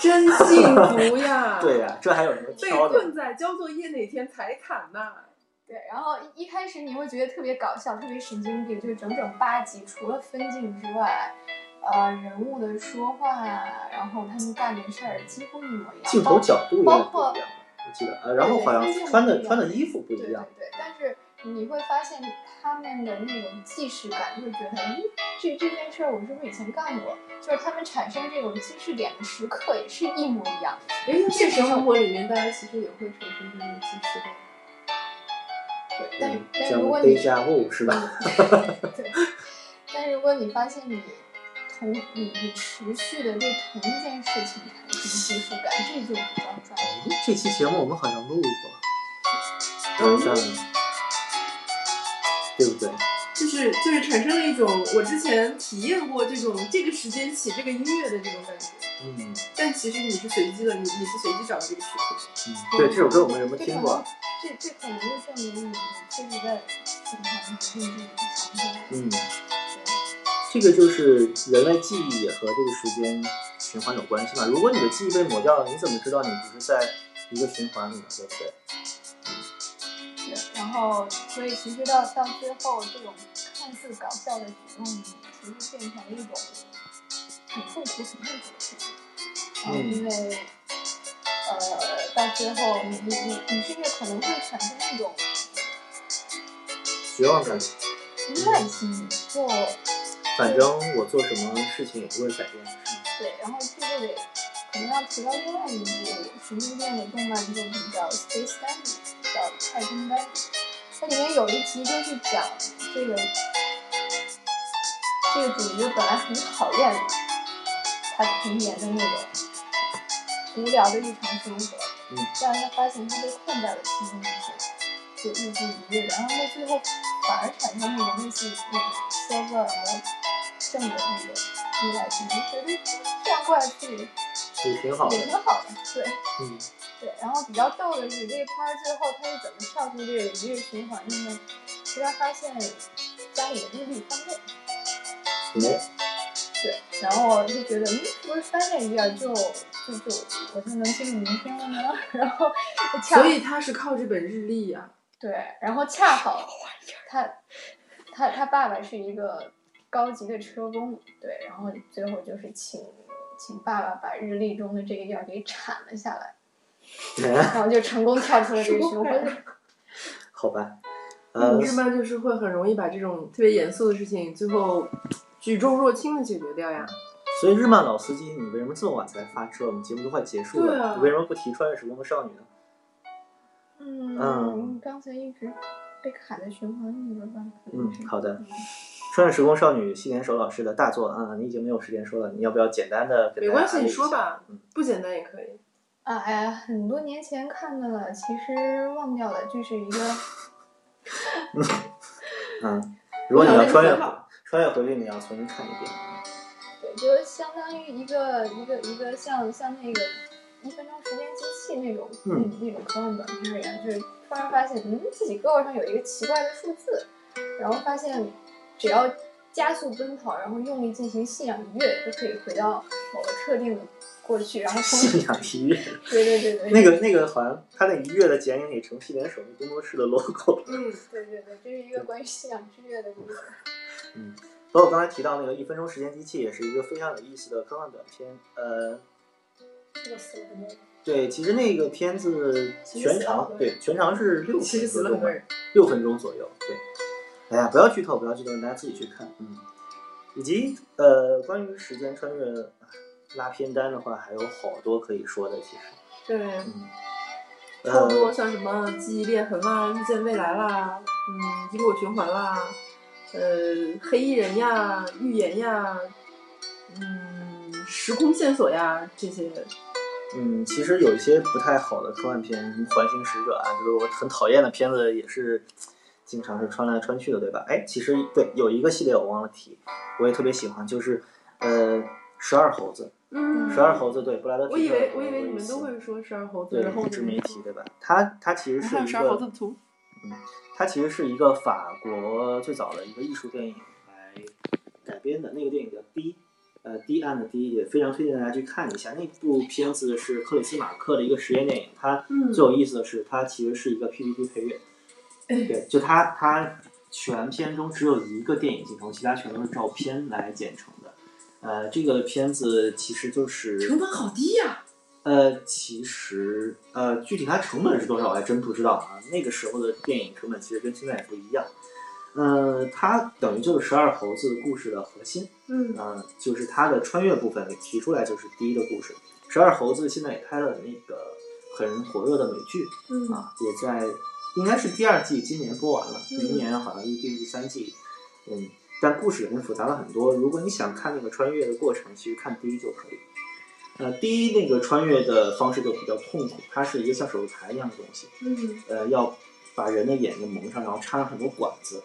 真幸福呀！对呀、这还有什么被挑的？困在交作业那天才砍呐。对，然后一一开始你会觉得特别搞笑，特别神经病，就是整整八集，除了分镜之外，呃，人物的说话，然后他们干的事儿几乎一模一样，镜头角度也不包括一样，我记得呃，然后好像穿的穿的衣服不一样。对对对，但是你会发现他们的那种既视感，就会觉得，咦，这这件事儿我是不是以前干过？就是他们产生这种既视点的时刻也是一模一样。哎，那现实生活里面，大家其实也会产生这种既视感。对，但但如果你 deja vu 是吧？对，但如果你发现你同你你持续的对同一件事情产生归属感，这就比较抓人。这期节目我们好像录过，好像对不对？就是就是产生了一种我之前体验过这种这个时间起这个音乐的这种感觉，嗯但其实你是随机的，你你是随机找的这个曲库。嗯，对，这首歌我们有没有听过？这这可能就证明你确实在循环决定自己想出来。嗯，这个就是人类记忆也和这个时间循环有关系嘛。如果你的记忆被抹掉了，你怎么知道你不是在一个循环里呢？对不对？对，然后所以其实到到最后，这种看似搞笑的举动，其实变成了一种很痛苦、很痛苦的事情。然后因为呃，到最后你你你你甚至可能会产生一种绝望感。依赖心理，就反正我做什么事情也不会改变，是吗？对，然后这就得可能要提到另外一部神经病的动漫作品叫《Space Dandy》，叫《太空丹迪》。它里面有一集就是讲这个这个主角本来很讨厌他童年的那种无聊的日常生活，嗯但是他发现他被困在了其中，就日复一日，然后他最后反而产生那种类似于那种消极而正的那种依赖性，就觉得这样过下去也挺好的也挺好的，对。嗯，对，然后比较逗的是这个片儿最后他是怎么跳出这个一日循环的呢？是他发现家里的日历翻倍，哎，对，然后就觉得嗯，是不是翻那一页就就就我就能进入明天了呢？然后恰所以他是靠这本日历呀、对，然后恰好他他他爸爸是一个高级的车工，对，然后最后就是请请爸爸把日历中的这个页给铲了下来，然后就成功跳出了这个循环。好吧，呃，日漫就是会很容易把这种特别严肃的事情，最后举重若轻的解决掉呀。所以日漫老司机，你为什么这么晚才发车？我们节目都快结束了，啊你为什么不提《穿越时空的少女》呢？嗯，嗯刚才一直被卡在循环里边吧？可能，嗯好的。《穿越时空少女》西田守老师的大作啊，你已经没有时间说了，你要不要简单的没关系，你？说吧，不简单也可以。啊，哎呀，很多年前看的了，其实忘掉了，就是一个 嗯，如果你要穿越穿越回去，你要重新看一遍。对，就相当于一个一个一个像像那个一分钟时间机器那种、嗯那那种科幻短片一样，就是突然发现，嗯，自己胳膊上有一个奇怪的数字，然后发现只要加速奔跑，然后用力进行信仰一跃，就可以回到某个特定的过去，然后从信仰一跃，对对对对，那个那个好像他那一跃的剪影也成细田守那工作室的 logo。嗯，对对对，这是一个关于信仰之跃的故事。嗯，包括刚才提到那个一分钟时间机器，也是一个非常有意思的科幻短片。呃，这个死了很多人。对，其实那个片子全长对全长是六分钟六分钟左右。对，哎呀，不要剧透，不要剧透，大家自己去看。嗯，以及呃，关于时间穿越啊拉片单的话，还有好多可以说的。其实，对，嗯，差不多呃，像什么记忆裂痕啦、遇见未来啦、嗯，因果循环啦、呃，黑衣人呀、预言呀、嗯，时空线索呀这些。嗯，其实有一些不太好的科幻片，什么《环形使者》啊，就是我很讨厌的片子，也是经常是穿来穿去的，对吧？哎，其实对，有一个系列我忘了提，我也特别喜欢，就是呃，十二猴子。嗯十二猴子对布莱德皮特。我以为我以为你们都会说十二猴子，对，然后一直没提，对吧？它它其实是一还有十二猴子图。嗯，它其实是一个法国最早的一个艺术电影来改编的，那个电影叫《D》，呃，低暗的 D，也非常推荐大家去看一下。那部片子是克里斯马克的一个实验电影，它嗯最有意思的是，它其实是一个 PPT 配乐，哎对，就它它全片中只有一个电影镜头，其他全都是照片来剪成的。呃，这个片子其实就是成本好低呀、呃，其实呃，具体它成本是多少，我还真不知道啊。那个时候的电影成本其实跟现在也不一样。呃，它等于就是十二猴子故事的核心，嗯呃，就是它的穿越部分给提出来就是第一个故事。十二猴子现在也拍了那个很火热的美剧，嗯啊，也在应该是第二季今年播完了，嗯明年好像预定第三季，嗯，但故事已经复杂了很多。如果你想看那个穿越的过程，其实看第一就可以。呃，第一那个穿越的方式就比较痛苦，它是一个像手术台一样的东西，嗯呃，要把人的眼睛蒙上，然后插上很多管子，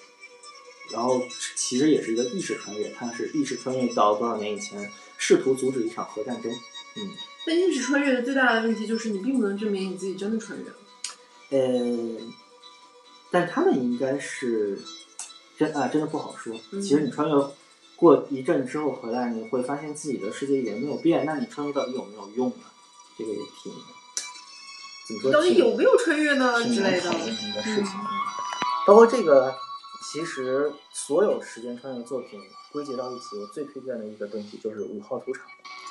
然后其实也是一个意识穿越，它是意识穿越到多少年以前，试图阻止一场核战争。嗯，但意识穿越的最大的问题就是你并不能证明你自己真的穿越了。呃，但他们应该是真啊，真的不好说。嗯其实你穿越过一阵之后回来，你会发现自己的世界也没有变，那你穿越到底有没有用呢？这个也挺怎么说？到底有没有穿越呢挺之类的。嗯包括这个，其实所有时间穿越作品归结到一起，我最推荐的一个东西就是《五号屠场》，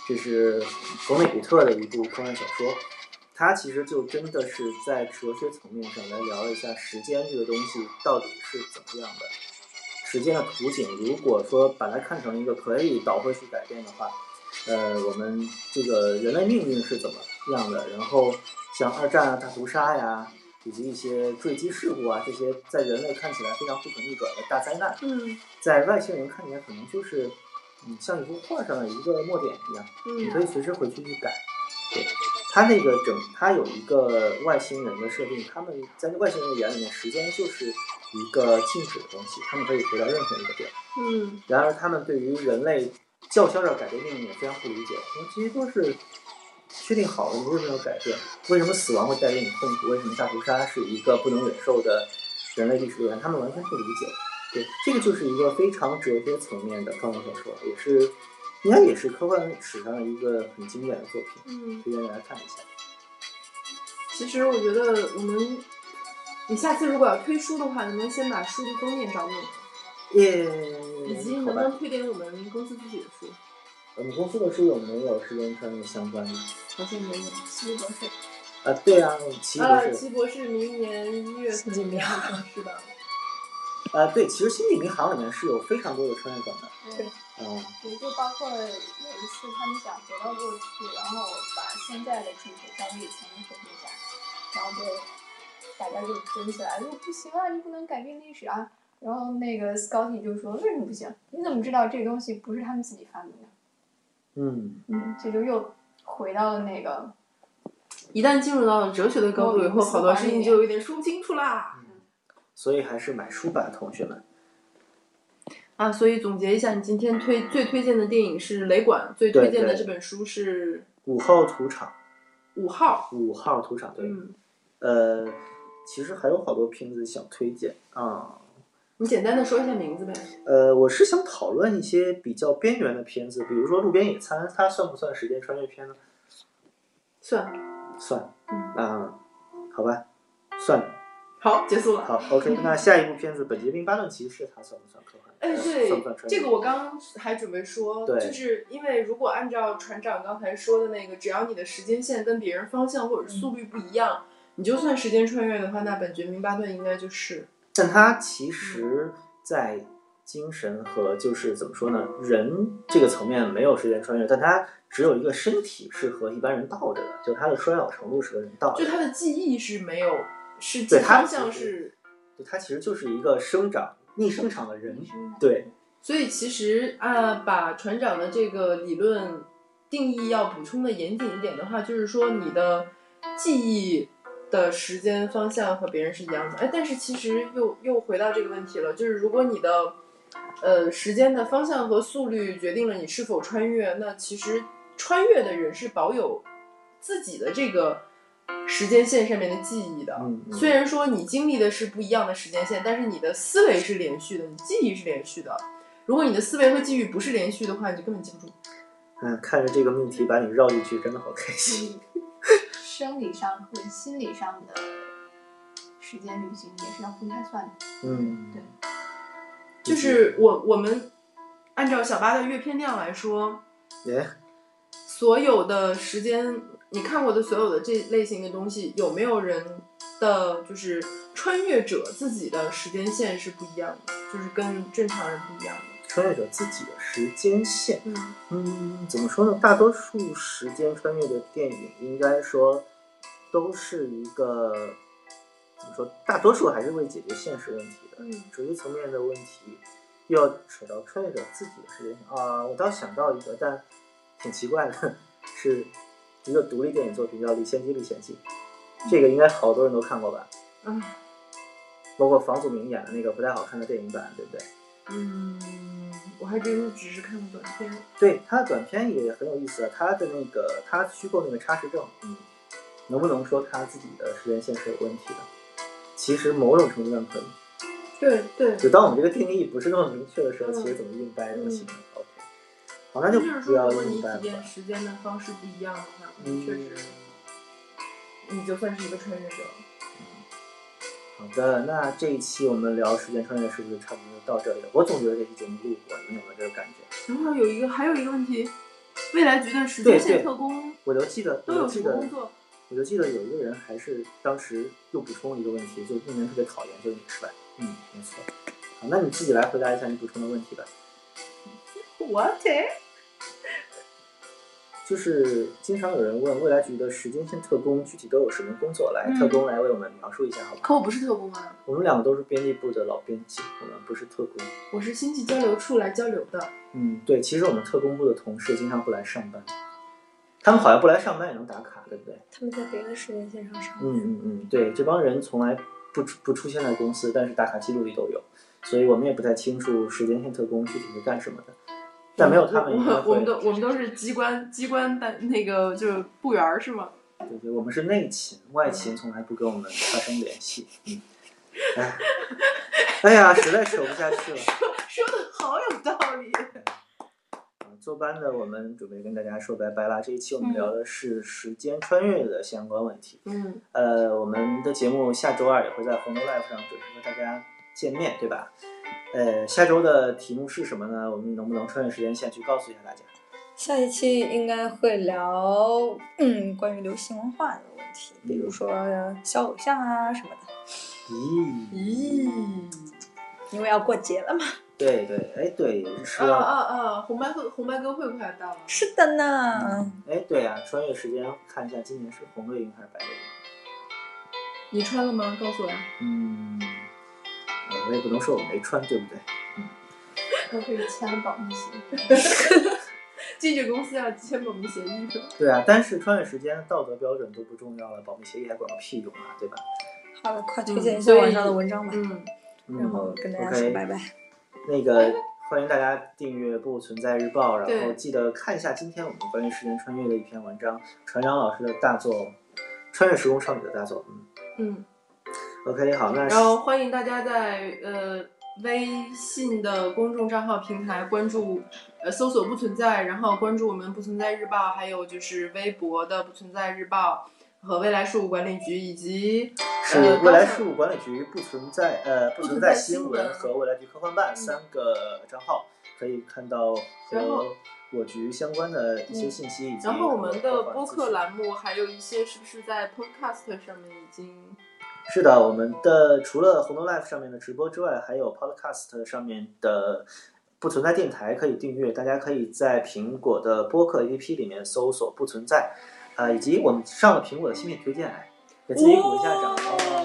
这是格内古特的一部科幻小说。它其实就真的是在哲学层面上来聊一下时间这个东西到底是怎么样的。时间的图景，如果说把它看成一个可以倒回去改变的话，呃，我们这个人类命运是怎么样的？然后像二战啊、大屠杀呀，以及一些坠机事故啊，这些在人类看起来非常不可逆转的大灾难，嗯在外星人看起来可能就是，嗯，像一幅画上的一个墨点一样，你可以随时回去去改。对，它那个整，它有一个外星人的设定，他们在外星人的眼里面，时间就是一个静止的东西，他们可以回到任何一个点。嗯然而，他们对于人类叫嚣着改变命运也非常不理解，因为这些都是确定好的，你为什么要改变？为什么死亡会带给你痛苦？为什么大屠杀是一个不能忍受的人类历史留言？他们完全不理解。对，这个就是一个非常哲学层面的科幻小说，也是应该也是科幻史上的一个很经典的作品，嗯，推荐大家看一下。其实我觉得我们，你下次如果要推书的话，能不能先把书的封面找给我们？耶，以及能不能推点我们公司自己的书？我们公司的书有没有时间穿越相关的？好像没有。奇异博士。啊，对啊，奇异博呃，士。奇异博士明年一月份应该上市吧？啊，对，其实《星际迷航》里面是有非常多的穿越梗的。对，嗯，对就包括有一次他们想回到过去，然后把现在的技术交给以前的科学家，然后就大家就争起来，说不行啊，你不能改变历史啊。然后那个 Scotty 就说为什么不行？你怎么知道这个东西不是他们自己发明的？嗯，嗯，这就又回到了那个一旦进入到了哲学的高度以后，好多事情就有点说不清楚啦。所以还是买书吧，同学们。啊，所以总结一下，你今天推最推荐的电影是《雷管》，最推荐的这本书是五号土场。五号。五号土场，对。嗯。呃，其实还有好多片子想推荐啊。你简单的说一下名字呗。呃，我是想讨论一些比较边缘的片子，比如说《路边野餐》，它算不算时间穿越片呢？算。算。嗯。啊，好吧，算。好，结束了。好，OK，那下一部片子《本杰明·巴顿骑士》，它算不算科幻？哎，对，算不算穿越这个我刚还准备说，对就是因为如果按照船长刚才说的那个，只要你的时间线跟别人方向或者速率不一样，你就算时间穿越的话，那本杰明·巴顿应该就是。但他其实，在精神和就是怎么说呢，人这个层面没有时间穿越，但他只有一个身体是和一般人倒着的，就他的衰老程度是和人倒着的。就他的记忆是没有，是对他方向是。对，他其实就是一个生长逆生长的人，对。所以其实啊，把船长的这个理论定义要补充的严谨一点的话，就是说你的记忆的时间方向和别人是一样的。哎，但是其实又又回到这个问题了，就是如果你的呃时间的方向和速率决定了你是否穿越，那其实穿越的人是保有自己的这个。时间线上面的记忆的，嗯嗯、虽然说你经历的是不一样的时间线，但是你的思维是连续的，你记忆是连续的。如果你的思维和记忆不是连续的话，你就根本记不住。嗯，看着这个命题把你绕进去，真的好开心。生理上和心理上的时间旅行也是要分开算的。嗯，对。就是我我们按照小八的阅片量来说，耶，所有的时间。你看过的所有的这类型的东西，有没有人的就是穿越者自己的时间线是不一样的，就是跟正常人不一样的。穿越者自己的时间线，嗯嗯，怎么说呢？大多数时间穿越的电影，应该说都是一个怎么说？大多数还是为解决现实问题的。嗯，哲学层面的问题，又要扯到穿越者自己的时间线啊。我倒想到一个，但挺奇怪的，是。一个独立电影作品叫《李献计历险记》，这个应该好多人都看过吧？嗯，包括房祖名演的那个不太好看的电影版，对不对？嗯，我还真只是看过短片。对，他的短片也很有意思啊。他的那个他虚构那个差时证，嗯，能不能说他自己的时间线是有问题的？其实某种程度上可以。对对。就当我们这个定义不是那么明确的时候，嗯、其实怎么硬掰都行。好，那就不要如果你体验时间的方式不一样的话，嗯确实，你就算是一个穿越者。好的，那这一期我们聊时间穿越是不是差不多到这里了？我总觉得这期节目录过，你有没有这个感觉？然后有一个还有一个问题，未来局的时间线特工，我就记得，都有什么工作？我就记得有一个人还是当时又补充了一个问题，就令人特别讨厌，就是你是吧？嗯，没错。好，那你自己来回答一下你补充的问题吧。What？就是经常有人问未来局的时间线特工具体都有什么工作，来，嗯特工来为我们描述一下好吧？可我不是特工啊，我们两个都是编辑部的老编辑，我们不是特工。我是星际交流处来交流的。嗯，对，其实我们特工部的同事经常不来上班，他们好像不来上班也能打卡，对不对？他们在别的时间线上上。嗯嗯嗯，对，这帮人从来不出不出现在公司，但是打卡记录里都有，所以我们也不太清楚时间线特工具体是干什么的。但没有他们我我们，都我们都是机关机关的那个就是部员儿是吗？对对，我们是内勤，外勤从来不跟我们发生联系。嗯，哎，哎呀，实在扯不下去了。说的好有道理。坐班的我们准备跟大家说拜拜啦。这一期我们嗯聊的是时间穿越的相关问题。嗯，呃，我们的节目下周二也会在红楼 Live 上准时和大家见面，对吧？呃，下周的题目是什么呢？我们能不能穿越时间线去告诉一下大家？下一期应该会聊嗯关于流行文化的问题，比如说小偶像啊什么的。咦咦，因为要过节了嘛。对对，哎对，是啊要啊啊！红白会红白歌会快到了。是的呢。哎对呀、穿越时间看一下今年是红队赢还是白队赢？你穿了吗？告诉我呀。嗯，呃我也不能说我没穿，对不对？我可以签了保密协议。进这公司要签保密协议是吧？对啊，但是穿越时间道德标准都不重要了，保密协议还管个屁用啊，对吧？好了，快推荐一下网上的文章吧。嗯，然后跟大家说拜拜。那个欢迎大家订阅《不存在日报》，然后记得看一下今天我们关于时间穿越的一篇文章，船长老师的大作《穿越时空少女》的大作。嗯嗯，，OK，好，那然后欢迎大家在呃微信的公众账号平台关注，呃搜索“不存在”，然后关注我们“不存在日报”，还有就是微博的“不存在日报”和未来事务管理局以及是呃未来事务管理局不存在呃不存在新闻和未来局科幻办三个账号，可以看到和我局相关的一些嗯信息以及然后我们的播客栏目还有一些是不是在 Podcast 上面已经是的，我们的除了红豆 Life 上面的直播之外，还有 Podcast 上面的不存在电台可以订阅。大家可以在苹果的播客 APP 里面搜索“不存在”，呃，以及我们上了苹果的新品推荐，哎给自己鼓一下掌。哦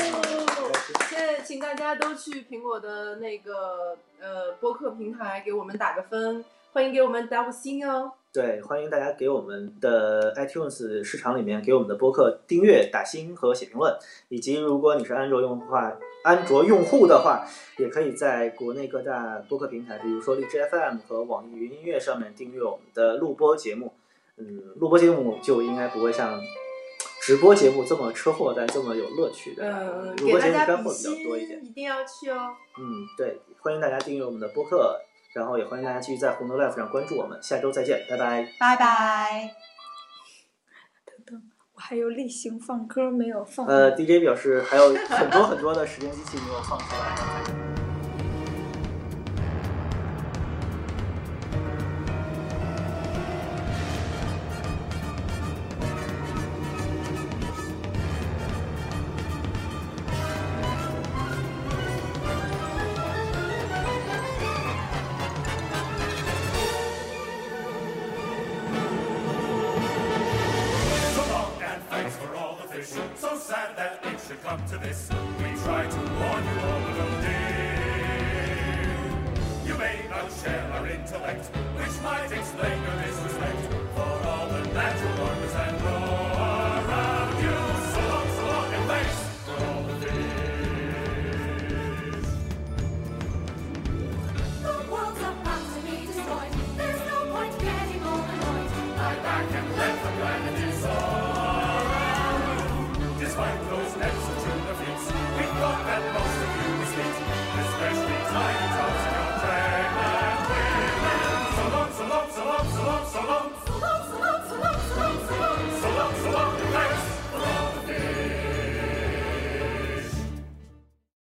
现在请大家都去苹果的那个呃播客平台给我们打个分，欢迎给我们打五星哦。对，欢迎大家给我们的 iTunes 市场里面给我们的播客订阅、打星和写评论，以及如果你是安卓用户的话，安卓用户的话，也可以在国内各大播客平台，比如说荔枝 FM 和网易云音乐上面订阅我们的录播节目。嗯，录播节目就应该不会像直播节目这么车祸，但这么有乐趣的。呃，录播节目干货比较多一心点。一定要去哦。嗯，对，欢迎大家订阅我们的播客，然后也欢迎大家继续在红豆 Life 上关注我们。下周再见，拜拜。拜拜。等等我还有例行放歌没有放。呃，DJ 表示还有很多很多的时间机器没有放出来。